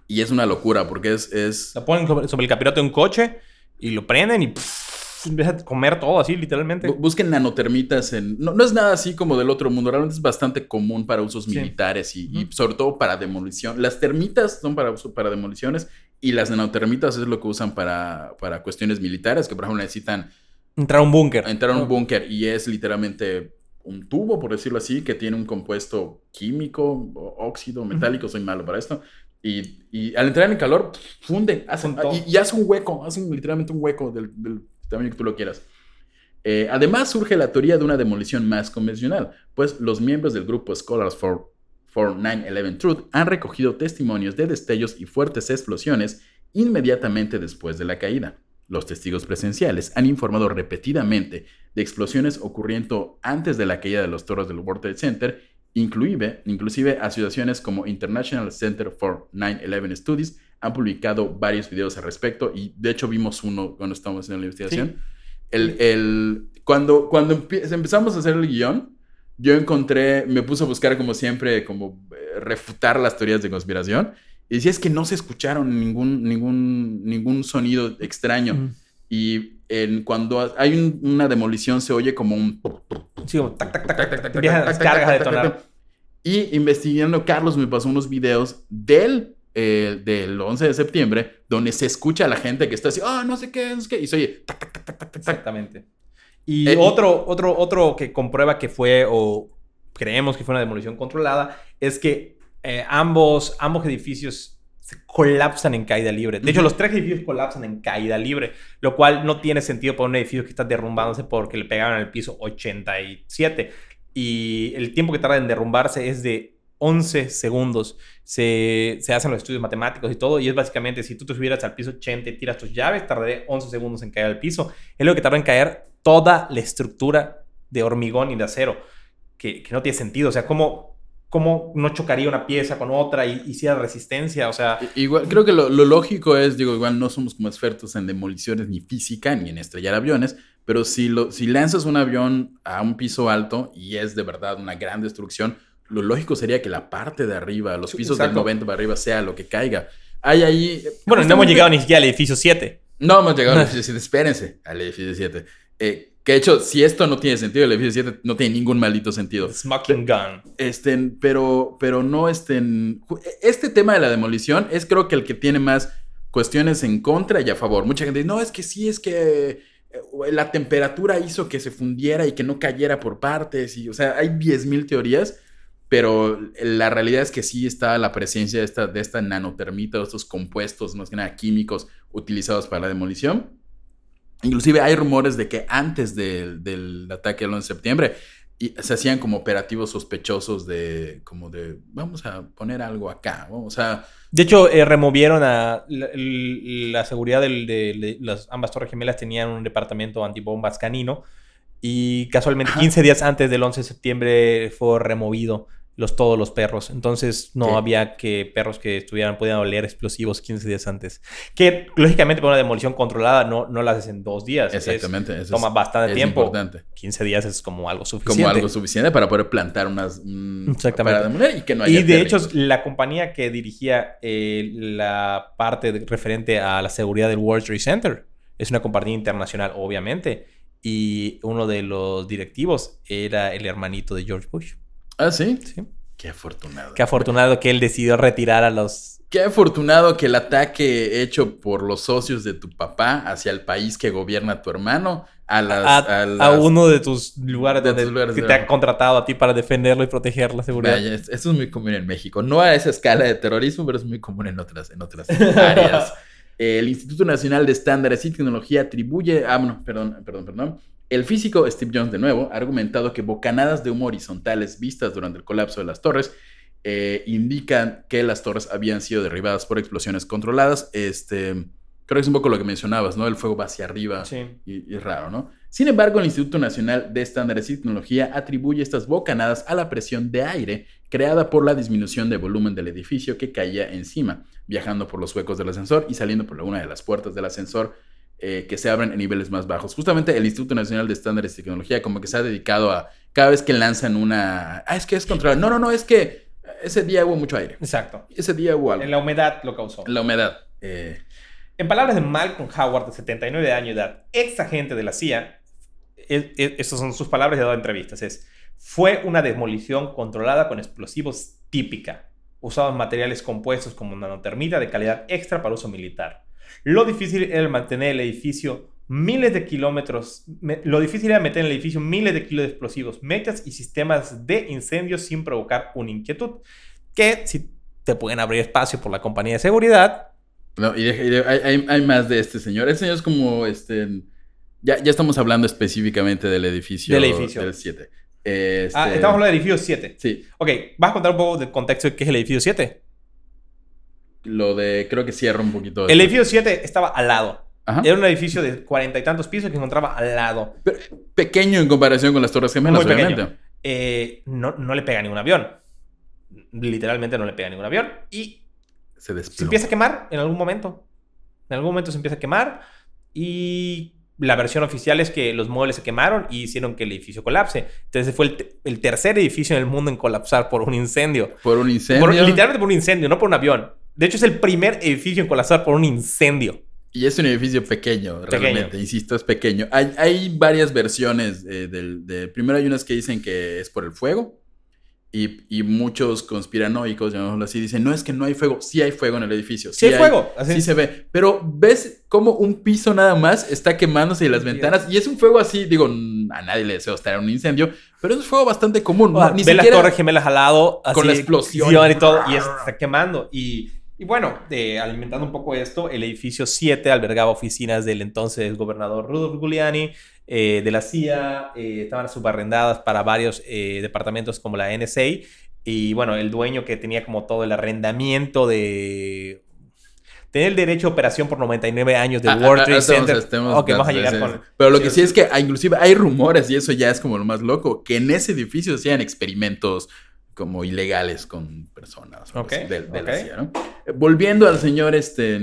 y es una locura porque es... es... La ponen sobre el capirote de un coche y lo prenden y empieza a comer todo así, literalmente. Busquen nanotermitas en... No, es nada así como del otro mundo, realmente es bastante común para usos militares y, sobre todo para demolición. Las termitas son para uso para demoliciones y las nanotermitas es lo que usan para, para cuestiones militares, que por ejemplo necesitan... Entrar a un búnker. Entrar a un búnker y es literalmente un tubo, por decirlo así, que tiene un compuesto químico, óxido, metálico, soy malo para esto. Y, y, al entrar en el calor, funde, hace, y, y, hace un hueco, hace literalmente un hueco del, del tamaño que tú lo quieras. Eh, además, surge la teoría de una demolición más convencional, pues los miembros del grupo Scholars for, for 9-11 Truth han recogido testimonios de destellos y fuertes explosiones inmediatamente después de la caída. Los testigos presenciales han informado repetidamente de explosiones ocurriendo antes de la caída de los toros del World Trade Center, inclusive, inclusive asociaciones como International Center for 9-11 Studies han publicado varios videos al respecto y de hecho vimos uno cuando estábamos en la investigación. El, cuando cuando empezamos a hacer el guion, yo encontré, me puse a buscar como siempre, como eh, refutar las teorías de conspiración y decía es que no se escucharon ningún, ningún, ningún sonido extraño. Y en, cuando hay una demolición se oye como un... Sí, como tac, tac, tac, tac, tac, las cargas a detonar. Y investigando, Carlos me pasó unos videos del eh, del 11 de septiembre, donde se escucha a la gente que está así, ah, no sé qué, no sé qué, y se oye... Exactamente. Y eh, otro, otro, otro que comprueba que fue o creemos que fue una demolición controlada, es que eh, ambos, ambos edificios se colapsan en caída libre. De hecho, los tres edificios colapsan en caída libre, lo cual no tiene sentido para un edificio que está derrumbándose porque le pegaron al piso 87. Y el tiempo que tarda en derrumbarse es de 11 segundos. Se, se, hacen los estudios matemáticos y todo. Y es básicamente, si tú te subieras al piso 80 y tiras tus llaves, tardaría 11 segundos en caer al piso. Es lo que tarda en caer toda la estructura de hormigón y de acero, que, que no tiene sentido. O sea, ¿cómo, ¿cómo no chocaría una pieza con otra y hiciera resistencia? O sea... Igual, creo que lo, lo lógico es, digo, igual no somos como expertos en demoliciones ni física ni en estrellar aviones, pero si, lo, si lanzas un avión a un piso alto y es de verdad una gran destrucción, lo lógico sería que la parte de arriba, los pisos del 90 para arriba, sea lo que caiga. Hay ahí. Bueno, no hemos llegado ni siquiera al edificio 7. No hemos llegado al edificio 7. Espérense al edificio 7. Eh, que de hecho, si esto no tiene sentido, el edificio 7 no tiene ningún maldito sentido. Smoking gun. Este, pero, pero no estén. Este tema de la demolición es creo que el que tiene más cuestiones en contra y a favor. Mucha gente dice, no, es que sí, es que eh, la temperatura hizo que se fundiera y que no cayera por partes. Y, o sea, hay 10.000 teorías pero la realidad es que sí está la presencia de esta, de esta nanotermita, de estos compuestos, más que nada químicos, utilizados para la demolición. Inclusive hay rumores de que antes del ataque del 11 de septiembre se hacían como operativos sospechosos de, como de, vamos a poner algo acá, vamos a... De hecho, eh, removieron a la, seguridad de, las ambas torres gemelas tenían un departamento antibombas canino y casualmente 15 días antes del 11 de septiembre fue removido los, todos los perros. Entonces no había que perros que estuvieran, podían oler explosivos 15 días antes. Que lógicamente para una demolición controlada no, no la haces en dos días. Exactamente. toma bastante tiempo. Importante. 15 días es como algo suficiente. Como algo suficiente para poder plantar unas... Exactamente. Para demoler y que no haya Y de hecho la compañía que dirigía eh, la parte referente a la seguridad del World Trade Center es una compañía internacional, obviamente. Y uno de los directivos era el hermanito de George Bush. Ah, sí. Sí. Qué afortunado. Qué afortunado que él decidió retirar a los. Qué afortunado que el ataque hecho por los socios de tu papá hacia el país que gobierna tu hermano, a, las, a, uno de tus lugares, de que te ha contratado a ti para defenderlo y proteger la seguridad. Vaya, esto es muy común en México. No a esa escala de terrorismo, pero es muy común en otras, en otras áreas. el Instituto Nacional de Estándares y Tecnología atribuye. Ah, no, perdón, perdón, perdón el físico Steve Jones, de nuevo, ha argumentado que bocanadas de humo horizontales vistas durante el colapso de las torres eh, indican que las torres habían sido derribadas por explosiones controladas. Este, creo que es un poco lo que mencionabas, ¿no? El fuego va hacia arriba y, y, raro, ¿no? Sin embargo, el Instituto Nacional de Estándares y Tecnología atribuye estas bocanadas a la presión de aire creada por la disminución de volumen del edificio que caía encima, viajando por los huecos del ascensor y saliendo por una de las puertas del ascensor eh, que se abren en niveles más bajos. Justamente el Instituto Nacional de Estándares y Tecnología como que se ha dedicado a cada vez que lanzan una... Ah, es que es controlado. No, no, no, es que ese día hubo mucho aire. Exacto. Ese día hubo algo. En la humedad lo causó. En la humedad. Eh. En palabras de Malcolm Howard, de 79 de año de edad, ex agente de la CIA, estas son sus palabras de dado entrevistas, es, fue una demolición controlada con explosivos típica. Usaban materiales compuestos como nanotermita de calidad extra para uso militar. Lo difícil era mantener el edificio miles de kilómetros, lo difícil era meter en el edificio miles de kilos de explosivos, mechas y sistemas de incendios sin provocar una inquietud, que si te pueden abrir espacio por la compañía de seguridad. No, y, hay, más de este señor. El señor es como, este, ya, ya estamos hablando específicamente del edificio. Del edificio. Del 7. Este... Ah, estamos hablando del edificio 7. Sí. Ok, ¿vas a contar un poco del contexto de qué es el edificio 7? Lo de, creo que cierra un poquito. El edificio 7 estaba al lado. Era un edificio de cuarenta y tantos pisos que encontraba al lado. pequeño en comparación con las Torres Gemelas, Muy pequeño. Eh, no, no le pega ningún avión. Literalmente no le pega ningún avión. Y se, se empieza a quemar en algún momento. En algún momento se empieza a quemar. Y la versión oficial es que los muebles se quemaron y hicieron que el edificio colapse. Entonces fue el, el tercer edificio en el mundo en colapsar por un incendio. Por un incendio. literalmente por un incendio, no por un avión. De hecho, es el primer edificio en colapsar por un incendio. Y es un edificio pequeño, realmente, insisto, es pequeño. Hay, varias versiones del, Primero hay unas que dicen que es por el fuego. Y, y muchos conspiranoicos, llamémoslo así, dicen, no es que no hay fuego, sí hay fuego en el edificio. Sí hay fuego, así. Sí se ve. Pero ves como un piso nada más está quemándose y las ventanas. Y es un fuego así, digo, a nadie le deseo estar en un incendio, pero es un fuego bastante común. O sea, Ni ve las siquiera- torres gemelas al lado, así, Con la explosión. y todo, y está quemando. Y, y bueno, eh, alimentando un poco esto, el edificio 7 albergaba oficinas del entonces gobernador Rudolf Giuliani, eh, de la CIA, eh, estaban subarrendadas para varios eh, departamentos como la NSA. Y bueno, el dueño que tenía como todo el arrendamiento de... Tenía el derecho a operación por 99 años de Ah, World ah, Trade estamos- Center. estamos- vamos a llegar con... Pero lo que sí, es que ah, inclusive hay rumores, y eso ya es como lo más loco, que en ese edificio hacían experimentos como ilegales con personas o Ok, así, de, de la ok. CIA, ¿no? Eh, Volviendo al señor, este,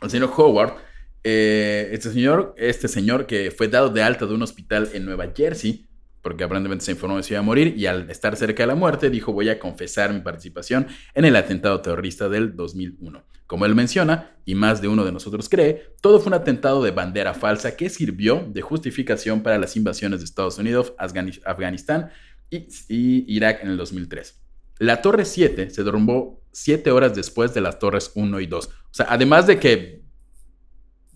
al señor Howard, eh, este señor, este señor que fue dado de alta de un hospital en Nueva Jersey, porque aparentemente se informó que se iba a morir, y al estar cerca de la muerte dijo voy a confesar mi participación en el atentado terrorista del 2001. Como él menciona, y más de uno de nosotros cree, todo fue un atentado de bandera falsa que sirvió de justificación para las invasiones de Estados Unidos, Afgani- Afganistán y, y Irak en el 2003. La Torre 7 se derrumbó 7 horas después de las Torres 1 y 2. O sea, además de que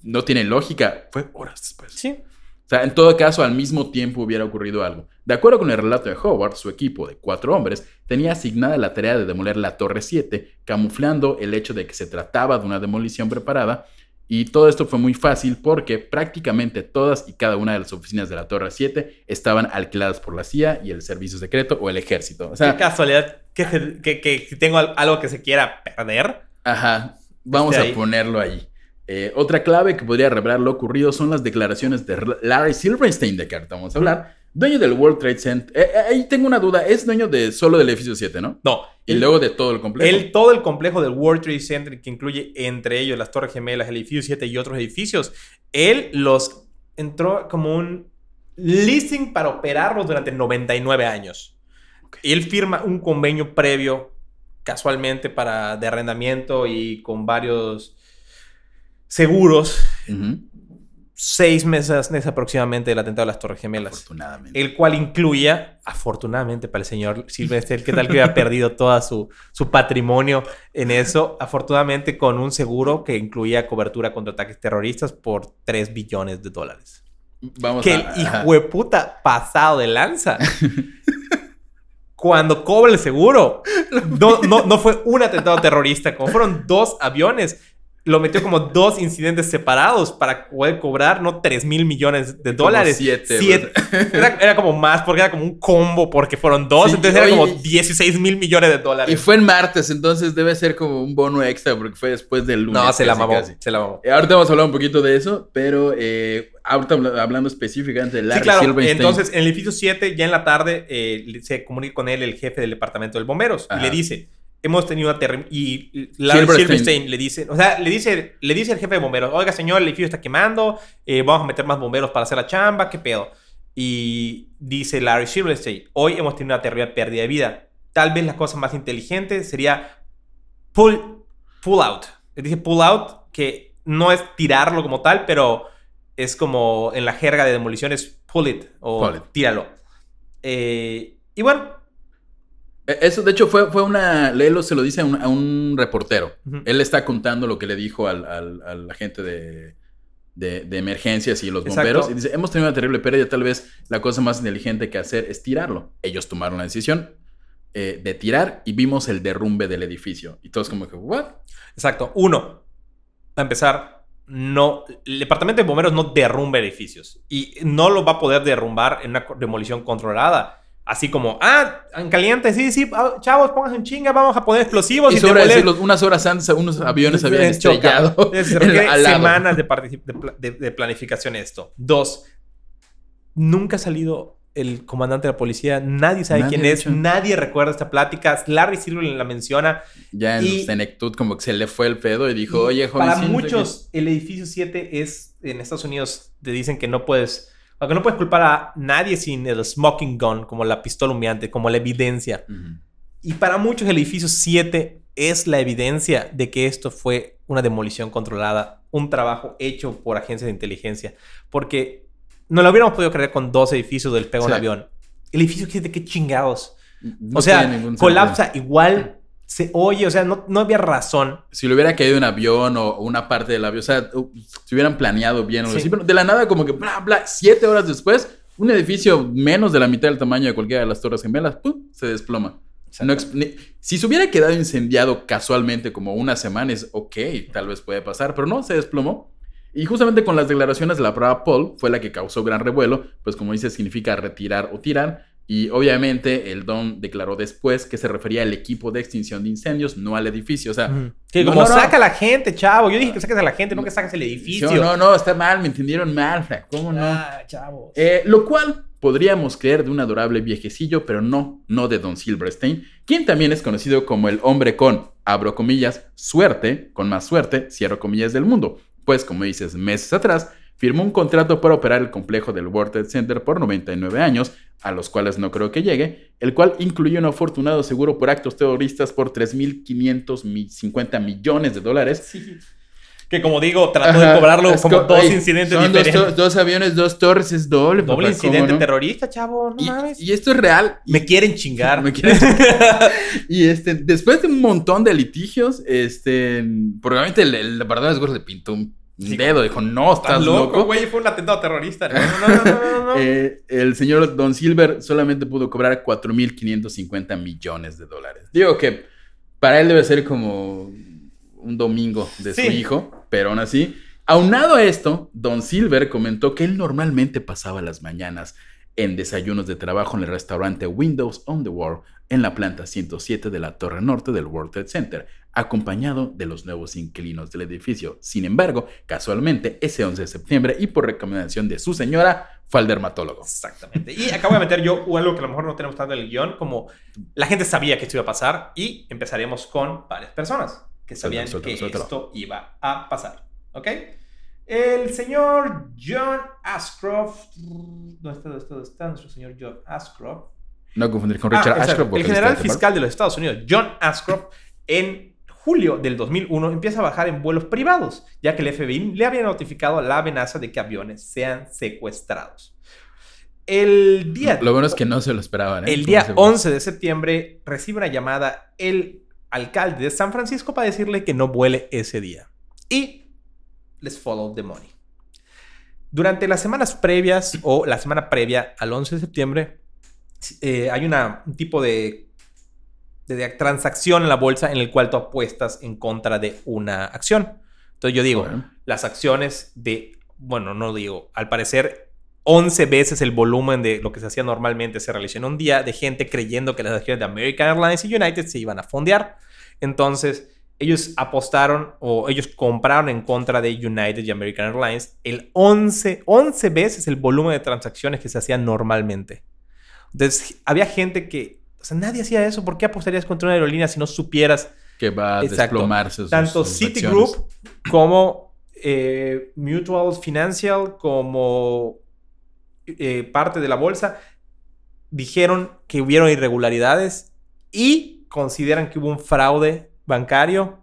no tiene lógica, fue horas después. Sí. O sea, en todo caso, al mismo tiempo hubiera ocurrido algo. De acuerdo con el relato de Howard, su equipo de cuatro hombres tenía asignada la tarea de demoler la Torre 7, camuflando el hecho de que se trataba de una demolición preparada. Y todo esto fue muy fácil porque prácticamente todas y cada una de las oficinas de la Torre 7 estaban alquiladas por la CIA y el Servicio Secreto o el Ejército. O Qué casualidad que, se- que, que si tengo al- algo que se quiera perder. Ajá, vamos Esté a ponerlo ahí. Eh, otra clave que podría revelar lo ocurrido son las declaraciones de Larry Silverstein, de que ahorita vamos a hablar, dueño del World Trade Center. Eh, eh, ahí tengo una duda, es dueño de solo del edificio 7, ¿no? No. Y luego de todo el complejo. él, todo el complejo del World Trade Center, que incluye entre ellos las Torres Gemelas, el edificio 7 y otros edificios, él los entró como un leasing para operarlos durante 99 años. Y él firma un convenio previo, casualmente, para de arrendamiento y con varios seguros, Ujú, seis meses aproximadamente del atentado de las Torres Gemelas. Afortunadamente. el cual incluía, afortunadamente para el señor Silvestre, que tal que había perdido todo su, su patrimonio en eso, afortunadamente con un seguro que incluía cobertura contra ataques terroristas por 3 billones de dólares. Vamos Que a... el hijo de puta pasado de lanza. Cuando cobra el seguro, no, no, no fue un atentado terrorista, como fueron dos aviones, lo metió como dos incidentes separados para poder cobrar, no 3 mil millones de Como dólares. siete, Siete. Era, era como más, porque era como un combo, porque fueron dos, Sí, entonces era como y- 16 mil millones de dólares. Y fue en martes, entonces debe ser como un bono extra porque fue después del lunes. no, se la mamó, casi. se la mamó. Eh, Ahorita vamos a hablar un poquito de eso, pero eh, ahorita habla- hablando específicamente de Larry Sí, claro. Silverstein. Entonces, en el edificio 7, ya en la tarde, eh, se comunica con él el jefe del departamento de bomberos Ajá. y le dice: Hemos tenido una terrible. Y Larry Silverstein. Silverstein le dice: O sea, le dice, le dice al jefe de bomberos: Oiga, señor, el edificio está quemando, eh, vamos a meter más bomberos para hacer la chamba, ¿qué pedo? Y dice Larry Silverstein: Hoy hemos tenido una terrible pérdida de vida. Tal vez la cosa más inteligente sería pull, pull out. Le dice pull out, que no es tirarlo como tal, pero es como en la jerga de demoliciones, pull it o Pull it. tíralo. Eh, y bueno, Eso, de hecho, fue, fue una. Lelo se lo dice a un, a un reportero. Ujú. Él está contando lo que le dijo al, al, al agente de, de, de emergencias y los Exacto. bomberos. Y dice: Hemos tenido una terrible pérdida. Tal vez la cosa más inteligente que hacer es tirarlo. Ellos tomaron la decisión eh, de tirar y vimos el derrumbe del edificio. Y todos, como que, ¿what? exacto. Uno, a empezar, no, el departamento de bomberos no derrumba edificios y no lo va a poder derrumbar en una demolición controlada. Así como, ah, en caliente, sí, sí, ah, chavos, pónganse en chinga, vamos a poner explosivos Y y, sobre demoler- decirlo, unas horas antes, unos aviones habían estrellado. Es- se en semanas de, de pla- de- de planificación esto. Dos, nunca ha salido el comandante de la policía. Nadie sabe Nadie, quién es. Nadie recuerda esta plática. Larry Silverman la menciona. Ya en Y- Senectud, como que se le fue el pedo y dijo, oye, joven. Para muchos, el edificio 7 es... En Estados Unidos te dicen que no puedes... Aunque no puedes culpar a nadie sin el smoking gun, como la pistola humeante, como la evidencia. qué". Ujú. Y para muchos el edificio 7 es la evidencia de que esto fue una demolición controlada, un trabajo hecho por agencias de inteligencia. Porque no lo hubiéramos podido creer con dos edificios del pego Sí. avión. El edificio 7, qué chingados. No o sea, colapsa igual, se oye, o sea, no, no había razón. Si le hubiera caído un avión o una parte del avión, o sea, si hubieran planeado bien o Sí. así, pero de la nada, como que bla, bla, siete horas después, un edificio menos de la mitad del tamaño de cualquiera de las Torres Gemelas, ¡pum! se desploma. No ex- ni- si se hubiera quedado incendiado casualmente como unas semanas, ok, tal vez puede pasar, pero no, se desplomó. Y justamente con las declaraciones de la prueba Paul fue la que causó gran revuelo, pues como dice, significa retirar o tirar. Y obviamente el Don declaró después que se refería al equipo de extinción de incendios, no al edificio. O sea, Que no, como no, no. saca a la gente, chavo. Yo dije que saques a la gente, no que saques el edificio. No, no, está mal, me entendieron mal, Frank, ¿cómo no? Ah, chavos. Eh, lo cual podríamos creer de un adorable viejecillo, pero no, no de Don Silverstein, quien también es conocido como el hombre con, abro comillas, suerte, con más suerte, cierro comillas del mundo. Pues, como dices, meses atrás, firmó un contrato para operar el complejo del World Trade Center por 99 años, a los cuales no creo que llegue, el cual incluye un afortunado seguro por actos terroristas por 3.550 millones de dólares, Sí. Que como digo, trató Ajá, de cobrarlo como co- dos ey, incidentes son dos, diferentes. dos aviones, dos torres, es doble. Doble papá, ¿cómo incidente no? terrorista, chavo. No Y, mames. y esto es real. Me quieren chingar. Me quieren- y este, después de un montón de litigios, este, probablemente el, el Bernardo Esgor le pintó un Sí. dedo, dijo, no, estás loco. güey. Fue un atentado terrorista. No, no, no, no, no, no. Eh, el señor Don Silver solamente pudo cobrar 4.550 millones de dólares. Digo que para él debe ser como un domingo de su hijo, pero aún así. Aunado a esto, Don Silver comentó que él normalmente pasaba las mañanas en desayunos de trabajo en el restaurante Windows on the Wall en la planta 107 de la torre norte del World Trade Center, acompañado de los nuevos inquilinos del edificio. Sin embargo, casualmente, ese 11 de septiembre y por recomendación de su señora, fue al dermatólogo. Exactamente. Y acabo de meter yo algo que a lo mejor no tenemos tanto en el guion, como la gente sabía que esto iba a pasar y empezaremos con varias personas que sabían Suéltalo, que suéltalo. esto iba a pasar. ¿Ok? El señor John Ashcroft. ¿Dónde está? ¿Dónde está? ¿Dónde está nuestro señor John Ashcroft? No confundir con Ah, Richard exacto. Ashcroft. El general fiscal de los Estados Unidos, John Ashcroft, en julio del 2001 empieza a bajar en vuelos privados, ya que el FBI le había notificado la amenaza de que aviones sean secuestrados. El día, Lo bueno es que no se lo esperaban. ¿eh? el día ese- 11 de septiembre recibe una llamada el alcalde de San Francisco para decirle que no vuele ese día. Y les follow the money. Durante las semanas previas o la semana previa al 11 de septiembre, eh, hay una, un tipo de, de, de transacción en la bolsa en el cual tú apuestas en contra de una acción. Entonces yo digo, Bueno. las acciones de, bueno, no digo, al parecer 11 veces el volumen de lo que se hacía normalmente se realizó en un día de gente creyendo que las acciones de American Airlines y United se iban a fondear. Entonces, ellos apostaron o ellos compraron en contra de United y American Airlines el 11, 11 veces el volumen de transacciones que se hacían normalmente. Entonces, había gente que, o sea, nadie hacía eso. ¿Por qué apostarías contra una aerolínea si no supieras Que va a Exacto. desplomarse. sus- tanto sus Citigroup como eh, Mutual Financial como eh, parte de la bolsa dijeron que hubieron irregularidades y consideran que hubo un fraude bancario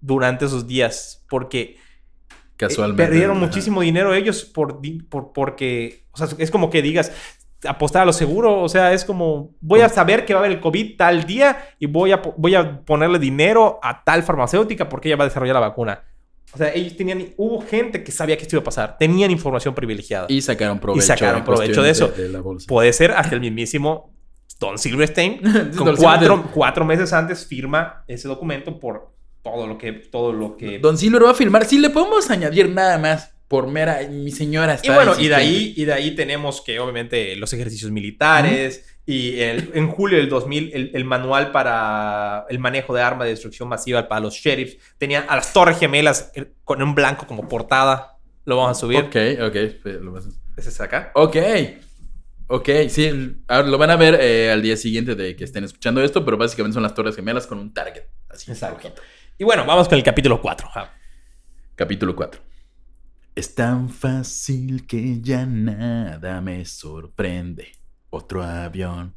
durante esos días porque eh, Casualmente. perdieron ajá. muchísimo dinero ellos por, por porque o sea, es como que digas apostar a lo seguro, o sea, es como voy a saber que va a haber el COVID tal día y voy a, voy a ponerle dinero a tal farmacéutica porque ella va a desarrollar la vacuna. O sea, ellos tenían, hubo gente que sabía que esto iba a pasar, tenían información privilegiada. Y sacaron provecho. sacaron en provecho de eso. De. Puede ser hasta el mismísimo Don Silverstein, con cuatro, meses antes firma ese documento por todo lo que, todo lo que Don Silver va a filmar. Sí, le podemos añadir nada más por mera. Mi señora está. Y bueno, y de, ahí, y de ahí tenemos que obviamente los ejercicios militares y el- en julio del 2000 el, el manual para el manejo de armas de destrucción masiva para los sheriffs tenía a las torres gemelas eh, con un blanco como portada. Lo vamos a subir. Ok, ok. pues, lo vas a- Ese es acá. Ok. Ok, sí. lo van a ver eh, al día siguiente de que estén escuchando esto, pero básicamente son las Torres Gemelas con un target. Así. Exacto. Y bueno, vamos con el capítulo 4. Capítulo 4. Es tan fácil que ya nada me sorprende. Otro avión,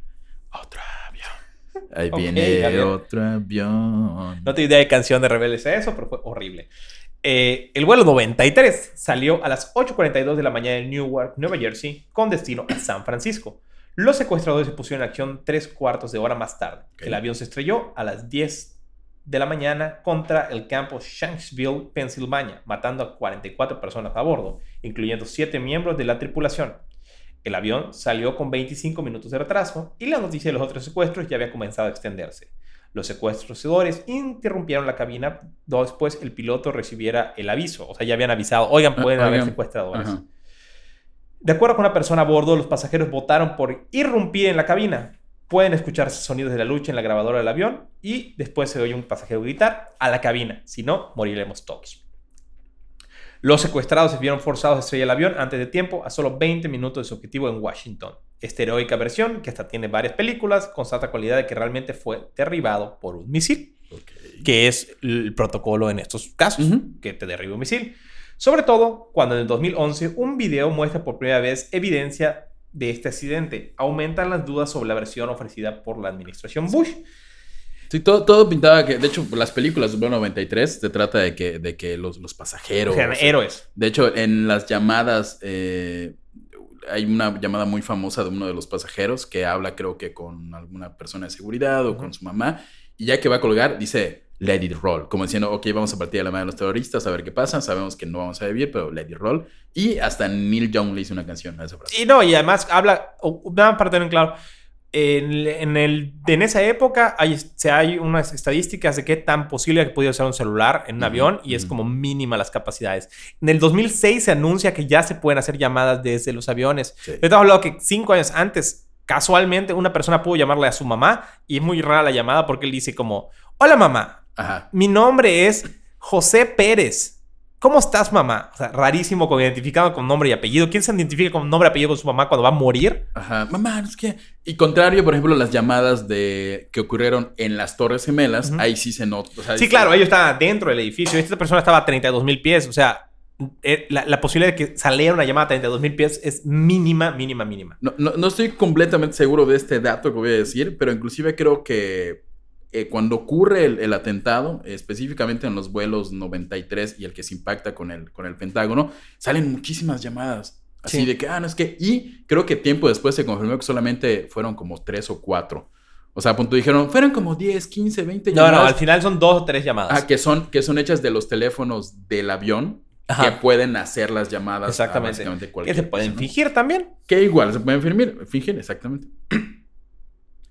otro avión. Ahí viene otro avión. No tengo idea de canción de Rebeldes a eso, pero fue horrible. Eh, el vuelo 93 salió a las 8.42 de la mañana en Newark, Nueva Jersey, con destino a San Francisco. Los secuestradores se pusieron en acción tres cuartos de hora más tarde. El avión se estrelló a las 10 de la mañana contra el campo Shanksville, Pensilvania, matando a 44 personas a bordo, incluyendo 7 miembros de la tripulación. El avión salió con 25 minutos de retraso y la noticia de los otros secuestros ya había comenzado a extenderse. Los secuestradores interrumpieron la cabina después el piloto recibiera el aviso. O sea, ya habían avisado, oigan, Ah, pueden haber oigan. secuestradores. Ajá. De acuerdo con una persona a bordo, los pasajeros votaron por irrumpir en la cabina. Pueden escucharse sonidos de la lucha en la grabadora del avión y después se oye un pasajero gritar a la cabina. Si no, moriremos todos. Los secuestrados se vieron forzados a estrellar el avión antes de tiempo a solo 20 minutos de su objetivo en Washington. Esta heroica versión, que hasta tiene varias películas, constata cualidad de que realmente fue derribado por un misil, que es el protocolo en estos casos, que te derriba un misil. Sobre todo cuando en el 2011 un video muestra por primera vez evidencia de este accidente. Aumentan las dudas sobre la versión ofrecida por la administración Bush. Sí, todo, todo pintaba que, de hecho, las películas de Vuelo 93 se trata de que, de que los, los pasajeros... Eran héroes. De hecho, en las llamadas, eh, hay una llamada muy famosa de uno de los pasajeros que habla, creo que con alguna persona de seguridad o con su mamá, y ya que va a colgar, dice, let it roll, como diciendo, ok, vamos a partir de la mano de los terroristas, a ver qué pasa, sabemos que no vamos a vivir, pero let it roll. Y hasta Neil Young le hizo una canción a esa frase. Y no, y además habla, nada para tener en claro, en, en el, en esa época hay, se hay unas estadísticas de qué tan posible que podía usar un celular en un Ujú, avión y es ujú. como mínima las capacidades. En el 2006 se anuncia que ya se pueden hacer llamadas desde los aviones. Sí. Yo te hablado que cinco años antes, casualmente, una persona pudo llamarle a su mamá y es muy rara la llamada porque él dice como, hola mamá, Ajá. mi nombre es José Pérez. ¿Cómo estás, mamá? O sea, rarísimo con identificado con nombre y apellido. ¿Quién se identifica con nombre y apellido con su mamá cuando va a morir? Ajá, mamá, no es que... Y contrario, por ejemplo, las llamadas de que ocurrieron en las Torres Gemelas, ahí sí se nota. o sea, Sí, claro, ellos estaban dentro del edificio. Esta persona estaba a 32 mil pies. O sea, eh, la, la posibilidad de que saliera una llamada a 32 mil pies es mínima, mínima, mínima. No, no, no estoy completamente seguro de este dato que voy a decir, pero inclusive creo que eh, cuando ocurre el, el atentado, específicamente en los vuelos 93 y el que se impacta con el, con el Pentágono, salen muchísimas llamadas. Así Sí. de que, ah, no es que... Y creo que tiempo después se confirmó que solamente fueron como tres o cuatro. O sea, a punto dijeron, fueron como 10, 15, 20 No, llamadas. no, al final son dos o tres llamadas. Ah, que son, que son hechas de los teléfonos del avión Ajá. que pueden hacer las llamadas. a Exactamente. básicamente que cualquier se pueden fingir también. Que igual se pueden fingir, fingir exactamente.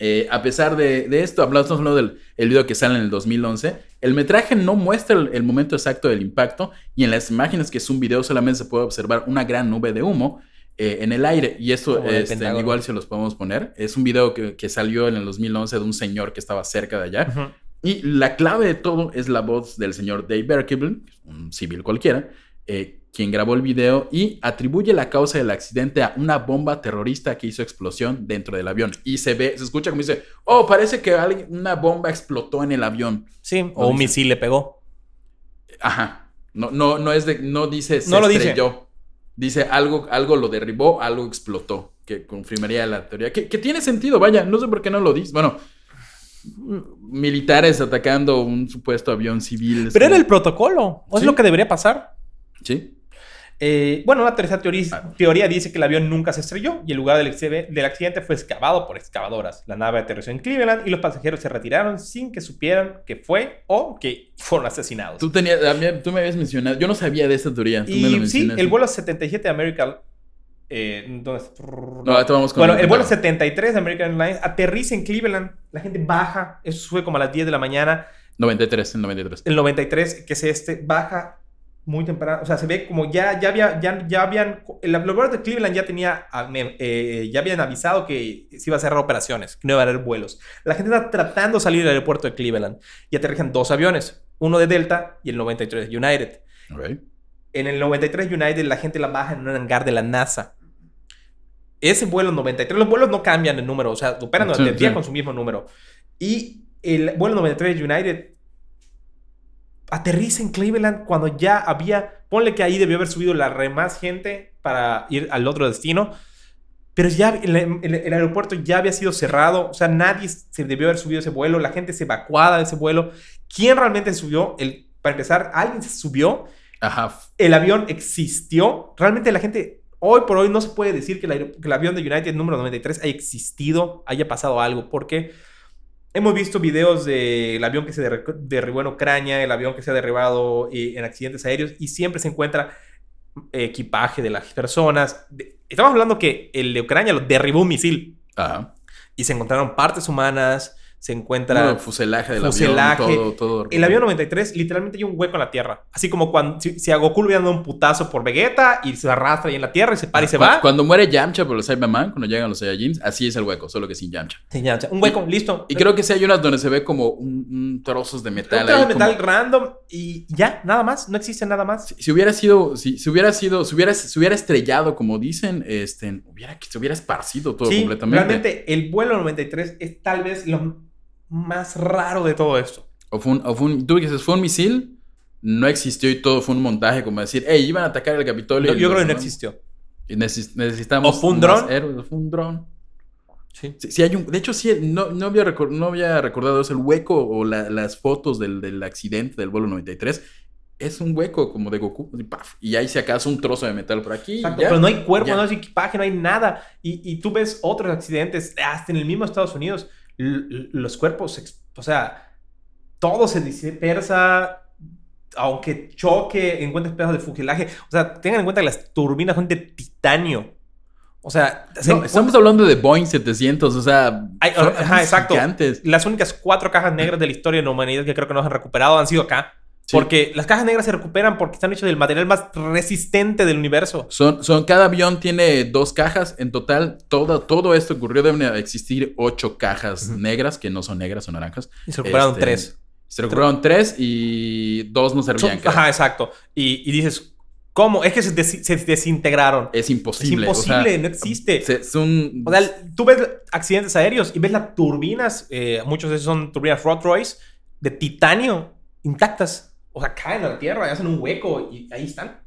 Eh, a pesar de, de esto, hablamos, hablando del el video que sale en el 2011. El metraje no muestra el, el momento exacto del impacto y en las imágenes que es un video solamente se puede observar una gran nube de humo eh, en el aire. Y esto este, igual se los podemos poner. Es un video que, que salió en el 2011 de un señor que estaba cerca de allá. Ujú. Y la clave de todo es la voz del señor Dave Berkebile, un civil cualquiera, eh, quien grabó el video y atribuye la causa del accidente a una bomba terrorista que hizo explosión dentro del avión. Y se ve, se escucha como dice, oh, parece que alguien- una bomba explotó en el avión. Sí, o un dice. misil le pegó. Ajá. No, no, no es de, no dice se No lo dice. estrelló. Dice algo, algo lo derribó, algo explotó. Que confirmaría la teoría. Que, que tiene sentido, vaya. No sé por qué no lo dice. Bueno, militares atacando un supuesto avión civil. Pero era el protocolo. ¿O es Sí. lo que debería pasar? Sí. Eh, bueno, una tercera teoría, Ah. teoría dice que el avión nunca se estrelló y el lugar del, del accidente fue excavado por excavadoras. La nave aterrizó en Cleveland y los pasajeros se retiraron sin que supieran que fue o que fueron asesinados. Tú, tenías, tú me habías mencionado. Yo no sabía de esta teoría. Tú me lo y sí, el vuelo 77 de American... Eh, ¿dónde está? No, ahorita vamos con Bueno, el el vuelo Pentágono. 73 de American Airlines aterriza en Cleveland. La gente baja. Eso fue como a las 10 de la mañana. 93, el 93. El 93, que es este, baja muy temprano. O sea, se ve como ya, ya, había, ya, ya habían. El aeropuerto de Cleveland ya tenía. ah, eh, ya habían avisado que se iba a cerrar operaciones, que no iba a haber vuelos. La gente está tratando de salir del aeropuerto de Cleveland y aterrizan dos aviones: uno de Delta y el 93 de United. En el 93 United la gente la baja en un hangar de la NASA. Ese vuelo 93, los vuelos no cambian de número, o sea, operan Sí, el día sí. con su mismo número. Y el vuelo 93 United aterriza en Cleveland cuando ya había, ponle que ahí debió haber subido la re más gente para ir al otro destino, pero ya el, el- el aeropuerto ya había sido cerrado, o sea, nadie se debió haber subido ese vuelo, la gente se evacuada de ese vuelo. ¿Quién realmente subió? El, para empezar, alguien se subió Ajá. el avión existió. Realmente la gente hoy por hoy no se puede decir que, que el avión de United número 93 haya existido, haya pasado algo, porque hemos visto videos del avión que se derri- derribó en Ucrania, el avión que se ha derribado eh, en accidentes aéreos, y siempre se encuentra equipaje de las personas. De- Estamos hablando que el de Ucrania lo derribó un misil Ajá. y se encontraron partes humanas, se encuentra... Bueno, fuselaje del fuselaje. avión, todo, todo. El avión 93 literalmente hay un hueco en la tierra. Así como cuando si, si a Goku le hubieran dado un putazo por Vegeta y se arrastra ahí en la tierra y se para y se Cu- va. Cuando muere Yamcha por los Cyberman, cuando llegan los Saiyajins, así es el hueco, solo que sin Yamcha. Sí, ya, ya. Un hueco, listo. Y creo que sí hay unas donde se ve como un, un trozos de metal. un ahí de metal como- random y ya, nada más. No existe nada más. Si, si hubiera sido, si, si hubiera sido, si hubiera, si hubiera estrellado, como dicen, este, hubiera, se hubiera esparcido todo sí, completamente. realmente el vuelo 93 es tal vez lo más raro de todo esto. O fue un, o fue un- tú dices, fue un misil, no existió y todo fue un montaje, como decir, hey, iban a atacar el Capitolio. Yo, y yo creo que no existió. Y neces- necesitamos. ¿O fue un dron? héroes, fue un dron. Sí. Sí, sí hay un, de hecho, sí, no, no, había recor- no había recordado eso. El hueco o la- las fotos del, del accidente del vuelo 93 es un hueco como de Goku. así, paf, y ahí se acaso un trozo de metal por aquí. Exacto, ya. pero no hay cuerpo, ya. no hay equipaje, no hay nada. Y, y tú ves otros accidentes, hasta en el mismo Estados Unidos, los cuerpos, o sea, todo se dispersa, aunque choque, encuentres pedazos de fuselaje. O sea, tengan en cuenta que las turbinas son de titanio. O sea, se No, encuent- estamos hablando de Boeing 700, o sea. Ajá, exacto. gigantes. las únicas cuatro cajas negras de la historia de la humanidad que creo que no se han recuperado han sido acá. Sí. Porque las cajas negras se recuperan porque están hechas del material más resistente del universo. Son, son, cada avión tiene dos cajas. En total, todo, todo esto ocurrió. Deben existir ocho cajas negras, que no son negras, son naranjas. Y se recuperaron Este, tres. Se recuperaron tres y dos no servían. Son- ajá, exacto. Y, y dices, ¿cómo? Es que se, des- se desintegraron. Es Es imposible. o sea, imposible, no existe. se- es un- O sea, tú ves accidentes aéreos y ves las turbinas, eh, muchos de esos son turbinas Rolls Royce, de titanio, intactas. O sea, caen a la tierra y hacen un hueco y ahí están.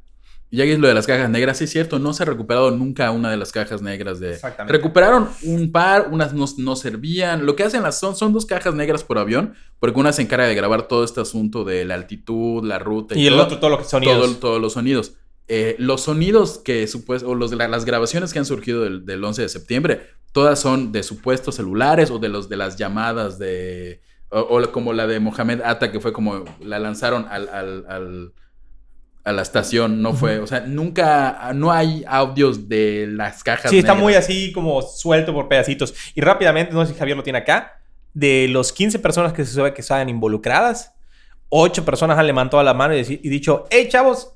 Y ya es lo de las cajas negras, sí es cierto, no se ha recuperado nunca una de las cajas negras de... Exactamente. Recuperaron un par, unas no, no servían. Lo que hacen las son, son dos cajas negras por avión, porque una se encarga de grabar todo este asunto de la altitud, la ruta y, Y el otro, todo lo que sonidos. todo- todos los sonidos. Eh, los sonidos que supuesto, o los, las grabaciones que han surgido del, del 11 de septiembre, todas son de supuestos celulares o de los de las llamadas de... O, o como la de Mohamed Atta, que fue como la lanzaron al, al- al- a la estación, no fue, o sea, nunca, no hay audios de las cajas. Sí, está negras. muy así como suelto por pedacitos. Y rápidamente, no sé si Javier lo tiene acá, de los 15 personas que se sabe que estaban involucradas, 8 personas han levantado la mano y, y dicho, hey chavos,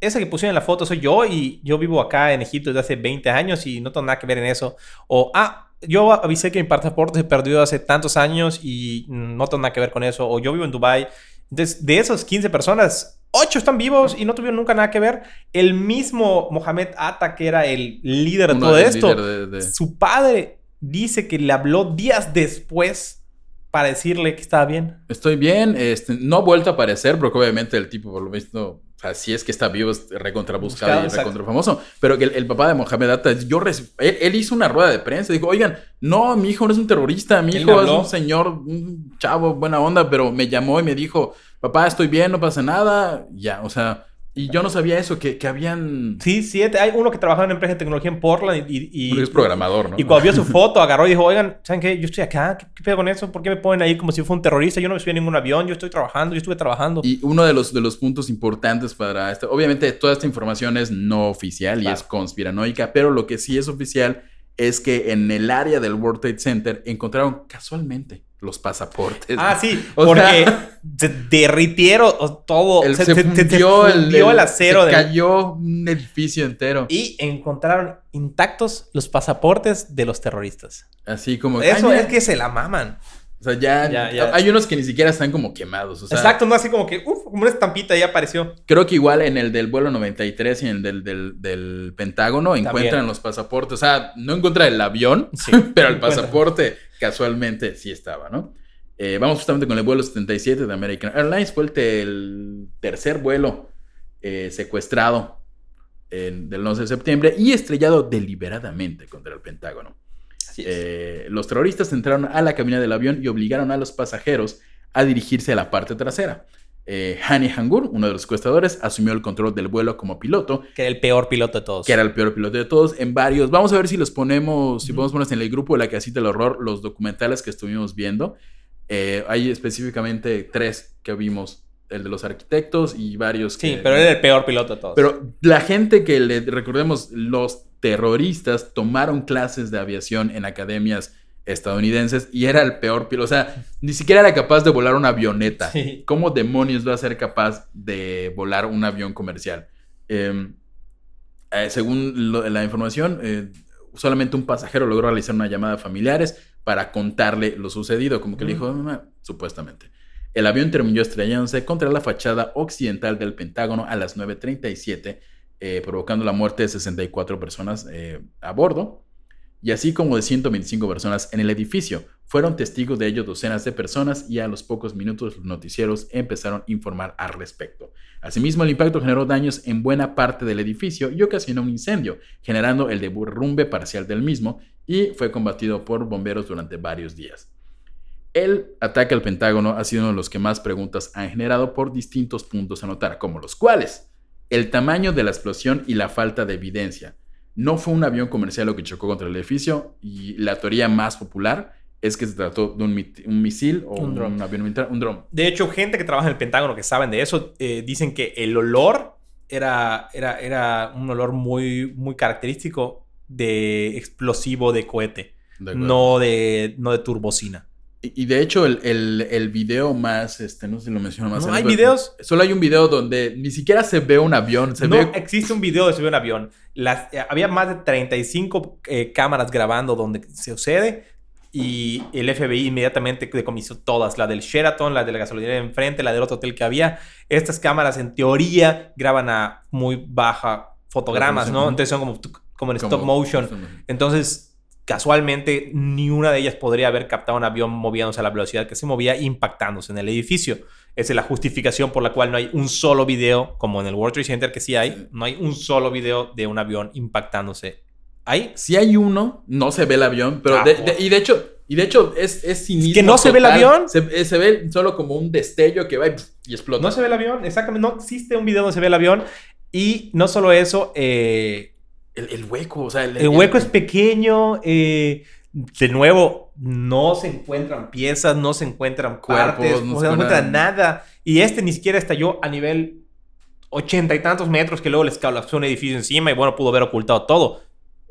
esa que pusieron en la foto soy yo y yo vivo acá en Egipto desde hace 20 años y no tengo nada que ver en eso. O, ah, yo avisé que mi pasaporte se perdió hace tantos años y no tengo nada que ver con eso. O yo vivo en Dubai. Entonces, de esas 15 personas, 8 están vivos y no tuvieron nunca nada que ver. El mismo Mohamed Atta, que era el líder de Uno todo esto, de- de- su padre dice que le habló días después para decirle que estaba bien. Estoy bien, este, no ha vuelto a aparecer, porque obviamente el tipo, por lo visto, o sea, si es que está vivo, es recontra buscado Buscado, y exacto. recontra famoso. Pero que el, el papá de Mohamed Atta, yo él, él hizo una rueda de prensa, dijo, oigan, no, mi hijo no es un terrorista, mi hijo es un señor, un chavo, buena onda, pero me llamó y me dijo, papá, estoy bien, no pasa nada, ya, o sea, y yo no sabía eso, que, que habían... Sí, siete. Hay uno que trabajaba en una empresa de tecnología en Portland y... y- es programador, ¿no? Y cuando vio su foto, agarró y dijo, oigan, ¿saben qué? Yo estoy acá, ¿qué, qué pedo con eso? ¿Por qué me ponen ahí como si fuera un terrorista? Yo no me subí a ningún avión, yo estoy trabajando, yo estuve trabajando. Y uno de los, de los puntos importantes para esto, obviamente toda esta información es no oficial y Claro. es conspiranoica, pero lo que sí es oficial es que en el área del World Trade Center encontraron casualmente los pasaportes. Ah, sí, O porque sea- se derritieron todo. El- se, se, fundió, el, el acero. Se del- cayó un edificio entero. Y encontraron intactos los pasaportes de los terroristas. Así como... Eso es que se la maman. O sea, ya, Ya, ya. Hay unos que ni siquiera están como quemados. O sea, Exacto, no así como que, uff, como una estampita ya apareció. Creo que igual en el del vuelo 93 y en el del, del, del Pentágono encuentran los pasaportes. O sea, no encuentra el avión, Sí, pero el encuentran. pasaporte casualmente sí estaba, ¿no? Eh, vamos justamente con el vuelo 77 de American Airlines. Fue el, te- el tercer vuelo eh, secuestrado en- del 11 de septiembre y estrellado deliberadamente contra el Pentágono. Así es. Eh, los terroristas entraron a la cabina del avión y obligaron a los pasajeros a dirigirse a la parte trasera. Eh, Hani Hangur, uno de los secuestradores, asumió el control del vuelo como piloto. Que era el peor piloto de todos. Que era el peor piloto de todos en varios. Vamos a ver si los ponemos, si podemos poner en el grupo de la casita del horror los documentales que estuvimos viendo. Eh, hay específicamente tres que vimos el de los arquitectos y varios que... Sí, pero era el peor piloto de todos. Pero la gente que le recordemos, los terroristas tomaron clases de aviación en academias estadounidenses y era el peor piloto. O sea, ni siquiera era capaz de volar una avioneta. ¿Cómo demonios va a ser capaz de volar un avión comercial? Em, eh, según la información, eh, solamente un pasajero logró realizar una llamada a familiares para contarle lo sucedido, como que le dijo, supuestamente. El avión terminó estrellándose contra la fachada occidental del Pentágono a las 9.37, eh, provocando la muerte de 64 personas a bordo y así como de 125 personas en el edificio. Fueron testigos de ello docenas de personas y a los pocos minutos los noticieros empezaron a informar al respecto. Asimismo, el impacto generó daños en buena parte del edificio y ocasionó un incendio, generando el derrumbe parcial del mismo y fue combatido por bomberos durante varios días. El ataque al Pentágono ha sido uno de los que más preguntas han generado por distintos puntos a notar, como los cuales el tamaño de la explosión y la falta de evidencia. No fue un avión comercial lo que chocó contra el edificio y la teoría más popular es que se trató de un, misil o un, avión militar, un dron. De hecho, gente que trabaja en el Pentágono que saben de eso eh, dicen que el olor era, era, era un olor muy, muy característico de explosivo de cohete, no, de, no de turbocina. Y, de hecho, el, el, video más, este, no sé si lo menciono más. No, hay videos. Solo hay un video donde ni siquiera se ve un avión. Se no ve... existe un video de se ve un avión. Las, eh, había más de 35 eh, cámaras grabando donde se sucede. Y el FBI inmediatamente decomisó todas. La del Sheraton, la de la gasolinera de enfrente, la del otro hotel que había. Estas cámaras, en teoría, graban a muy baja fotogramas, ¿no? Entonces son como, como en stop motion. Entonces casualmente ni una de ellas podría haber captado un avión moviéndose a la velocidad que se movía impactándose en el edificio. Esa es la justificación por la cual no hay un solo video, como en el World Trade Center que sí hay, no hay un solo video de un avión impactándose. ¿Hay? Sí hay uno, no se ve el avión, pero ah, y de hecho, y de hecho es, es ¿Que no se ve el avión? Se, eh, se, ve solo como un destello que va y, explota. No se ve el avión, exactamente, no existe un video donde se ve el avión. Y no solo eso, eh, el, hueco, o sea, el, hueco es pequeño. Eh, de nuevo, no se encuentran piezas, no se encuentran cuerpos, no, se encuentra nada. Y este ni siquiera estalló a nivel ochenta y tantos metros que luego les colapsó un edificio encima y bueno, pudo haber ocultado todo.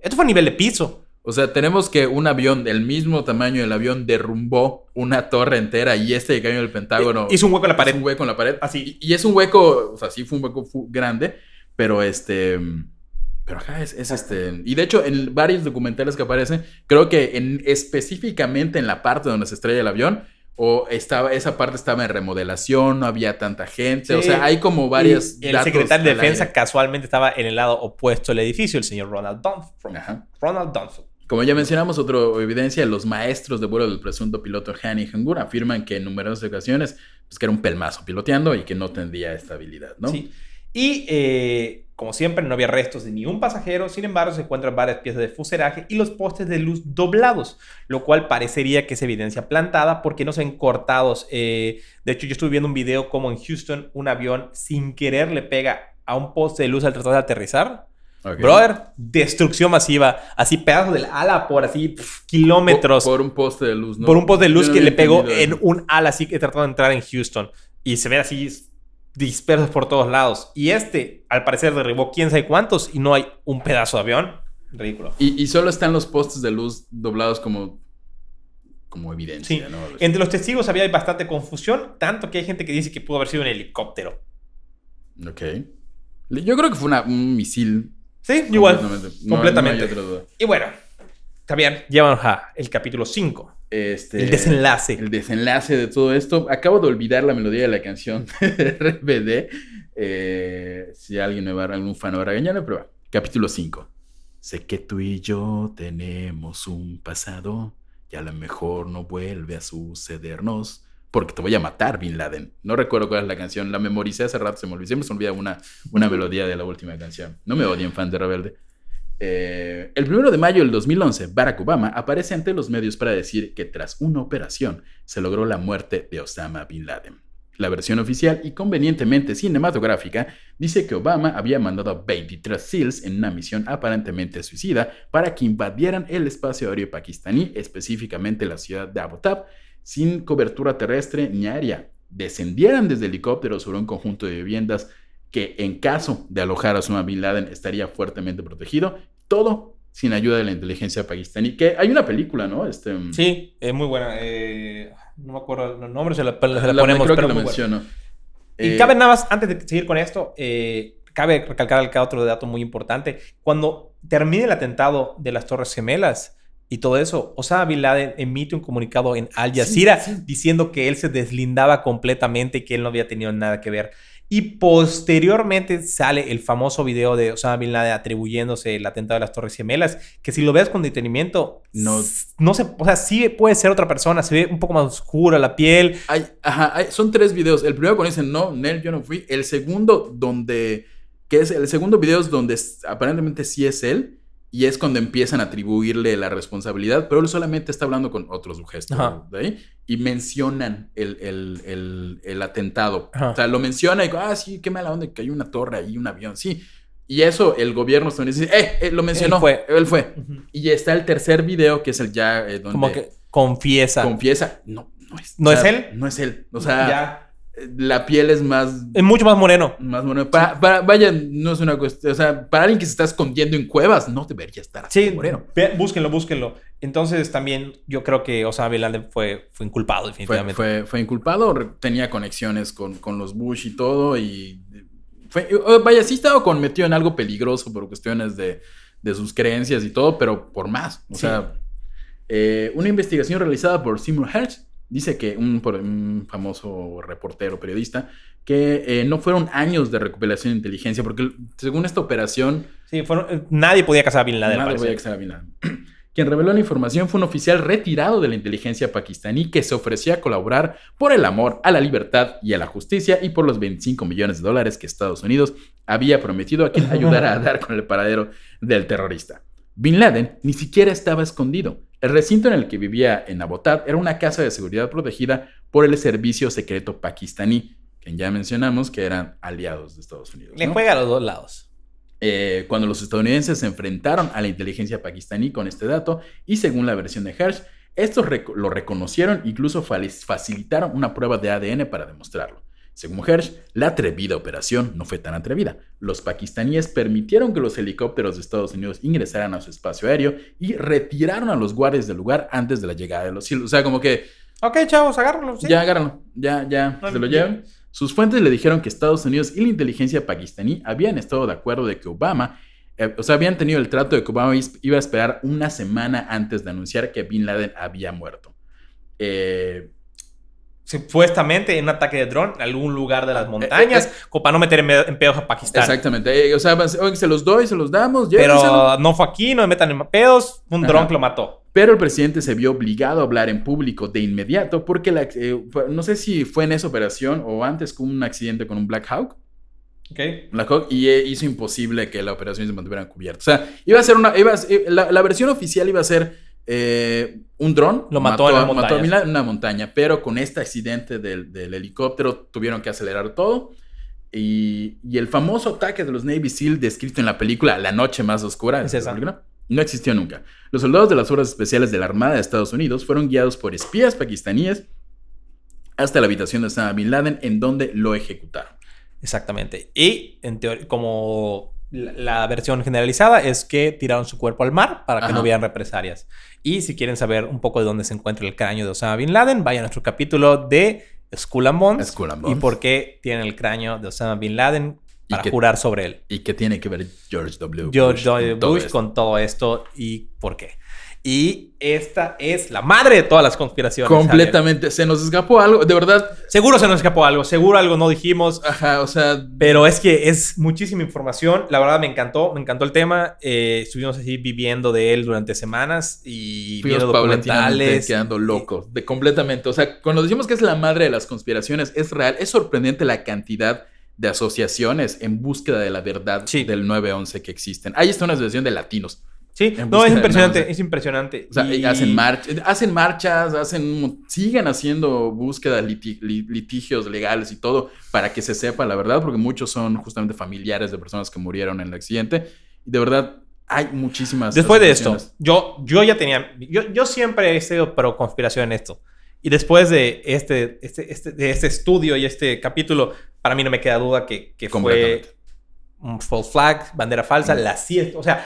Esto fue a nivel de piso. O sea, tenemos que un avión del mismo tamaño del avión derrumbó una torre entera y este que cayó en el Pentágono. Hizo un hueco en la pared. un hueco en la pared. Así. Y, y, es un hueco, o sea, sí fue un hueco grande, pero este pero acá es, este. Y de hecho, en varios documentales que aparecen, creo que en, específicamente en la parte donde se estrella el avión, o estaba, esa parte estaba en remodelación, no había tanta gente. O sea, hay como varias. el secretario de defensa casualmente estaba en el lado opuesto del edificio, el señor Ronald Dunford. Ronald Dunford. Como ya mencionamos, otra evidencia, los maestros de vuelo del presunto piloto Hani Hangur afirman que en numerosas ocasiones, pues que era un pelmazo piloteando y que no tendría estabilidad, ¿no? Sí. Y eh, como siempre, no había restos de ningún pasajero, sin embargo, se encuentran varias piezas de fuselaje y los postes de luz doblados, lo cual parecería que es evidencia plantada porque no se ven cortados. Eh, de hecho, yo estuve viendo un video como en Houston un avión sin querer le pega a un poste de luz al tratar de aterrizar. Brother, destrucción masiva. Así pedazos del ala por así kilómetros. Por, un poste de luz, ¿no? Por un poste de luz que le pegó en un ala así que trató de entrar en Houston. Y se ve así dispersos por todos lados. Y este, al parecer, derribó quién sabe cuántos y no hay un pedazo de avión. Ridículo. Y, solo están los postes de luz doblados como, como evidencia. Entre los testigos había bastante confusión, tanto que hay gente que dice que pudo haber sido un helicóptero. Ok. Yo creo que fue un misil. Sí, igual. Completamente. y bueno, está bien. Llevamos a el capítulo 5. Este, el desenlace. El desenlace de todo esto. Acabo de olvidar la melodía de la canción de RBD. Eh, si alguien me va a algún fan va a pero capítulo 5. Sé que tú y yo tenemos un pasado y a lo mejor no vuelve a sucedernos porque te voy a matar, Bin Laden. No recuerdo cuál es la canción, la memoricé hace rato, se me olvidó. Siempre se me olvida una, una melodía de la última canción. No me odien, fan de Rebelde. Eh, el 1 de mayo del 2011, Barack Obama aparece ante los medios para decir que tras una operación se logró la muerte de Osama Bin Laden. La versión oficial y convenientemente cinematográfica dice que Obama había mandado a 23 SEALs en una misión aparentemente suicida para que invadieran el espacio aéreo pakistaní, específicamente la ciudad de Abu Tab, sin cobertura terrestre ni aérea. Descendieran desde helicópteros sobre un conjunto de viviendas que en caso de alojar a Osama Bin Laden estaría fuertemente protegido. Todo sin ayuda de la inteligencia pakistaní. Que hay una película, ¿no? Este, sí, es muy buena. Eh, no me acuerdo el nombre, se la, ponemos. pero menciono. Y eh, cabe nada más, antes de seguir con esto, eh, cabe recalcar acá otro dato muy importante. Cuando termine el atentado de las Torres Gemelas y todo eso, Osama Bin Laden emite un comunicado en Al Jazeera diciendo que él se deslindaba completamente y que él no había tenido nada que ver. Y posteriormente sale el famoso video de Osama Bin Laden atribuyéndose el atentado de las Torres Gemelas, que si lo ves con detenimiento, no, no se, o sea, sí puede ser otra persona, se ve un poco más oscura la piel. Hay, ajá, son tres videos. El primero cuando dicen, no, Nel, yo no fui. El segundo donde, que es, el segundo video es donde aparentemente sí es él. Y es cuando empiezan a atribuirle la responsabilidad, pero él solamente está hablando con otros sujetos de ahí y mencionan el, atentado. O sea, lo menciona y digo, ah, sí, qué mala onda que hay una torre ahí, un avión, sí. Y eso el gobierno estadounidense dice, eh, eh, lo mencionó. Él fue. Él fue. Y está el tercer video, que es el ya eh, donde... Como que confiesa. Confiesa. No, no es. ¿No es él? No es él. O sea... Ya la piel es más. Es mucho más moreno. Más moreno. Para, vaya, no es una cuestión. O sea, para alguien que se está escondiendo en cuevas, no debería estar así sí, moreno. Búsquenlo, búsquenlo. Entonces también yo creo que Osama Bin fue, fue inculpado, definitivamente. Fue, fue, inculpado, tenía conexiones con, con, los Bush y todo. Y. Fue, vaya, sí estaba metido en algo peligroso por cuestiones de, de sus creencias y todo, pero por más. O sea, eh, una investigación realizada por Seymour Hersh dice que un, famoso reportero, periodista, que eh, no fueron años de recuperación de inteligencia, porque según esta operación... Sí, eh, nadie podía cazar a Bin Laden. Nadie podía cazar a Bin Laden. Quien reveló la información fue un oficial retirado de la inteligencia pakistaní que se ofrecía a colaborar por el amor a la libertad y a la justicia y por los 25 millones de dólares que Estados Unidos había prometido a quien ayudara a dar con el paradero del terrorista. Bin Laden ni siquiera estaba escondido. El recinto en el que vivía en Abbottabad era una casa de seguridad protegida por el servicio secreto pakistaní, que ya mencionamos que eran aliados de Estados Unidos. Le juega a los dos lados. Eh, cuando los estadounidenses se enfrentaron a la inteligencia pakistaní con este dato, y según la versión de Hersh, estos lo reconocieron, incluso facilitaron una prueba de ADN para demostrarlo. Según Hersh, la atrevida operación no fue tan atrevida. Los pakistaníes permitieron que los helicópteros de Estados Unidos ingresaran a su espacio aéreo y retiraron a los guardias del lugar antes de la llegada de los cielos. O sea, como que... Ok, chavos, agárrenlo. Ya, agárrenlo. Ya, ya, se lo llevan. Sus fuentes le dijeron que Estados Unidos y la inteligencia pakistaní habían estado de acuerdo de que Obama, eh, o sea, habían tenido el trato de que Obama iba a esperar una semana antes de anunciar que Bin Laden había muerto. Eh, supuestamente en un ataque de dron en algún lugar de las eh, montañas, eh, como para no meter en, pedos a Pakistán. Exactamente. Eh, o sea, se los doy, se los damos. Pero no fue aquí, no me metan en pedos, un dron que lo mató. Pero el presidente se vio obligado a hablar en público de inmediato porque la, no sé si fue en esa operación o antes con un accidente con un Black Hawk. Okay. Black Hawk y hizo imposible que la operación se mantuviera cubierta. O sea, iba a ser una. Iba la, la versión oficial iba a ser eh, un dron lo mató, en, una montaña, pero con este accidente del, helicóptero tuvieron que acelerar todo. Y, el famoso ataque de los Navy SEAL descrito en la película La Noche Más Oscura, no existió nunca. Los soldados de las Fuerzas Especiales de la Armada de Estados Unidos fueron guiados por espías pakistaníes hasta la habitación de Osama Bin Laden, en donde lo ejecutaron. Exactamente. Y en teoría, como la, versión generalizada es que tiraron su cuerpo al mar para que no hubieran represalias. Y si quieren saber un poco de dónde se encuentra el cráneo de Osama Bin Laden, vayan a nuestro capítulo de Skull and Bones, y por qué tienen el cráneo de Osama Bin Laden para jurar sobre él. ¿Y qué tiene que ver George W. Bush, George w. Bush con todo esto y por qué? Y esta es la madre de todas las conspiraciones. Completamente. Se nos escapó algo, de verdad. Seguro se nos escapó algo, seguro algo no dijimos. Ajá, o sea. Pero es que es muchísima información. La verdad me encantó, me encantó el tema. Eh, estuvimos así viviendo de él durante semanas y viendo documentales. quedando locos, de completamente. O sea, cuando decimos que es la madre de las conspiraciones, es real. Es sorprendente la cantidad de asociaciones en búsqueda de la verdad del 9-11 que existen. Ahí está una asociación de latinos Sí, no, es impresionante, no, o sea, es impresionante. O sea, Y- hacen, march- hacen marchas, hacen, siguen haciendo búsqueda, liti- li- litigios legales y todo para que se sepa la verdad, porque muchos son justamente familiares de personas que murieron en el accidente. Y de verdad, hay muchísimas. Después de esto, yo, yo ya tenía. Yo, yo siempre he sido pro conspiración en esto. Y después de este, este, este- de este estudio y este capítulo, para mí no me queda duda que, que fue un false flag, bandera falsa, Mm. la. O sea,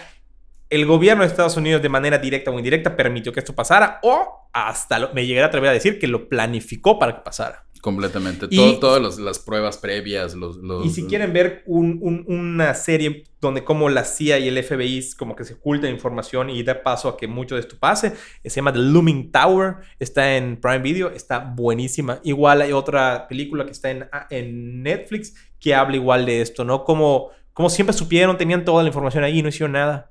el gobierno de Estados Unidos de manera directa o indirecta permitió que esto pasara, o hasta lo- me llegué a atrever a decir que lo planificó para que pasara. Completamente. Y- Todo- todas las, las pruebas previas, los. los- Y si quieren ver un- un- una serie donde como la CIA y el FBI como que se oculta información y da paso a que mucho de esto pase, se llama The Looming Tower, está en Prime Video, está buenísima. Igual hay otra película que está en, en Netflix que habla igual de esto, ¿no? Como, como siempre supieron, tenían toda la información ahí y no hicieron nada.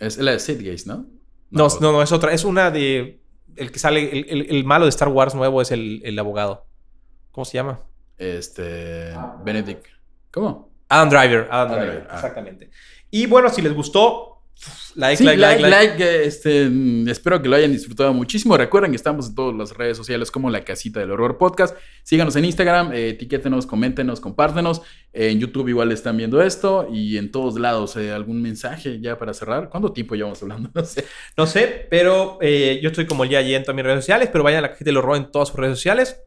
Es la de Sid Gates, ¿no? No, no, no, es otra, es una de... El que sale, el, el- el malo de Star Wars nuevo es el, el abogado. ¿Cómo se llama? Este. Benedict. ¿Cómo? Adam Driver, Adam Adam Driver, Driver, ah. exactamente. Y bueno, si les gustó, like, Sí, like, like, like. este, mm, espero que lo hayan disfrutado muchísimo. Recuerden que estamos en todas las redes sociales como La Casita del Horror Podcast. Síganos en Instagram, eh, etiquétenos, coméntenos, compártenos. Eh, en YouTube igual están viendo esto y en todos lados. eh, ¿Algún mensaje ya para cerrar? ¿Cuánto tiempo llevamos hablando? No sé. No sé, pero eh, yo estoy como el ya en todas mis redes sociales, pero vayan a la cajita del horror en todas sus redes sociales.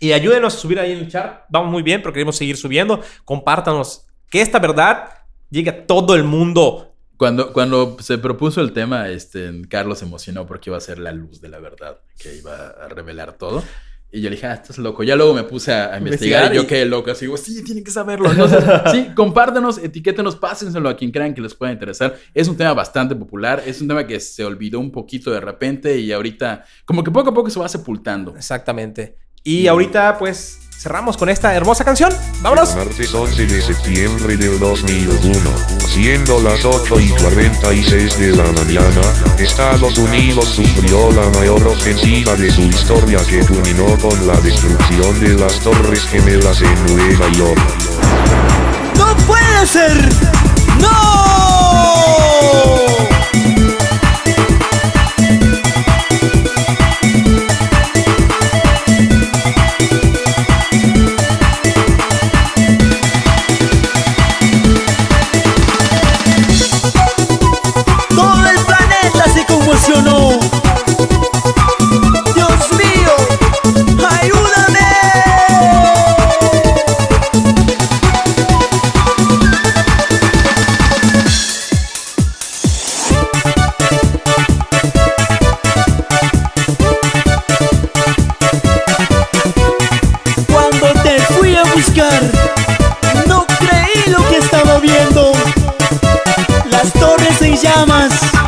Y ayúdenos a subir ahí en el chat. Vamos muy bien, pero queremos seguir subiendo. Compártanos que esta verdad llegue a todo el mundo. Cuando, cuando se propuso el tema, este, Carlos se emocionó porque iba a ser la luz de la verdad, que iba a revelar todo. Y yo le dije, ah, estás loco. Ya luego me puse a, investigar, Investigar y yo quedé loco. Así digo, sí, tienen que saberlo. Entonces, sí, compártenos, etiquétenos, pásenselo a quien crean que les pueda interesar. Es un tema bastante popular. Es un tema que se olvidó un poquito de repente y ahorita, como que poco a poco se va sepultando. Exactamente. Y ahorita, pues, cerramos con esta hermosa canción. ¡Vámonos! Martes 11 de septiembre del 2001, siendo las 8 y 46 de la mañana, Estados Unidos sufrió la mayor ofensiva de su historia que culminó con la destrucción de las Torres Gemelas en Nueva York. ¡No puede ser! ¡No! Llamas,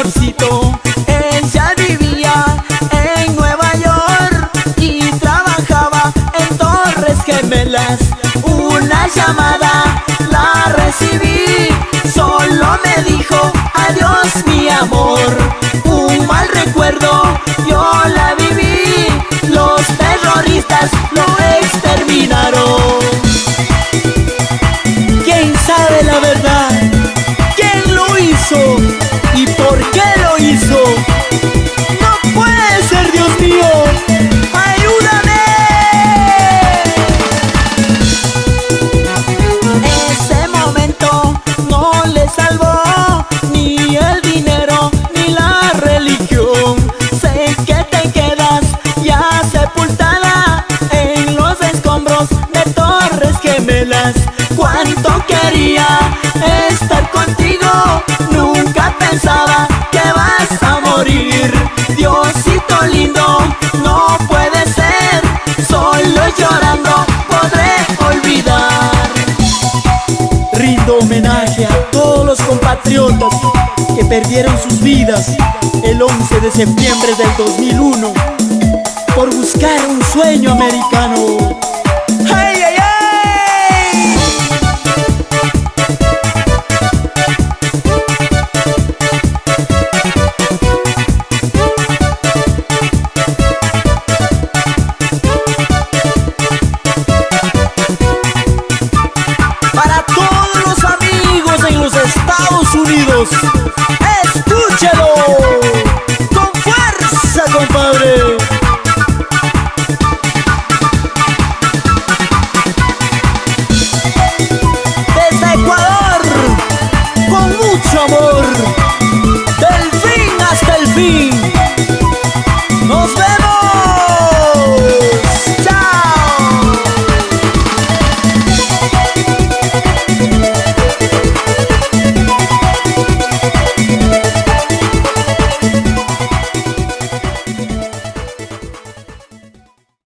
Ella vivía en Nueva York y trabajaba en Torres Gemelas. Una llamada la recibí, solo me dijo adiós mi amor. Un mal recuerdo, yo la viví, los terroristas lo exterminaron. ¿Quién sabe la verdad? ¿Quién lo hizo? quería estar contigo, nunca pensaba que vas a morir. Diosito lindo, no puede ser, solo llorando podré olvidar. Rindo homenaje a todos los compatriotas que perdieron sus vidas el 11 de septiembre del 2001 por buscar un sueño americano.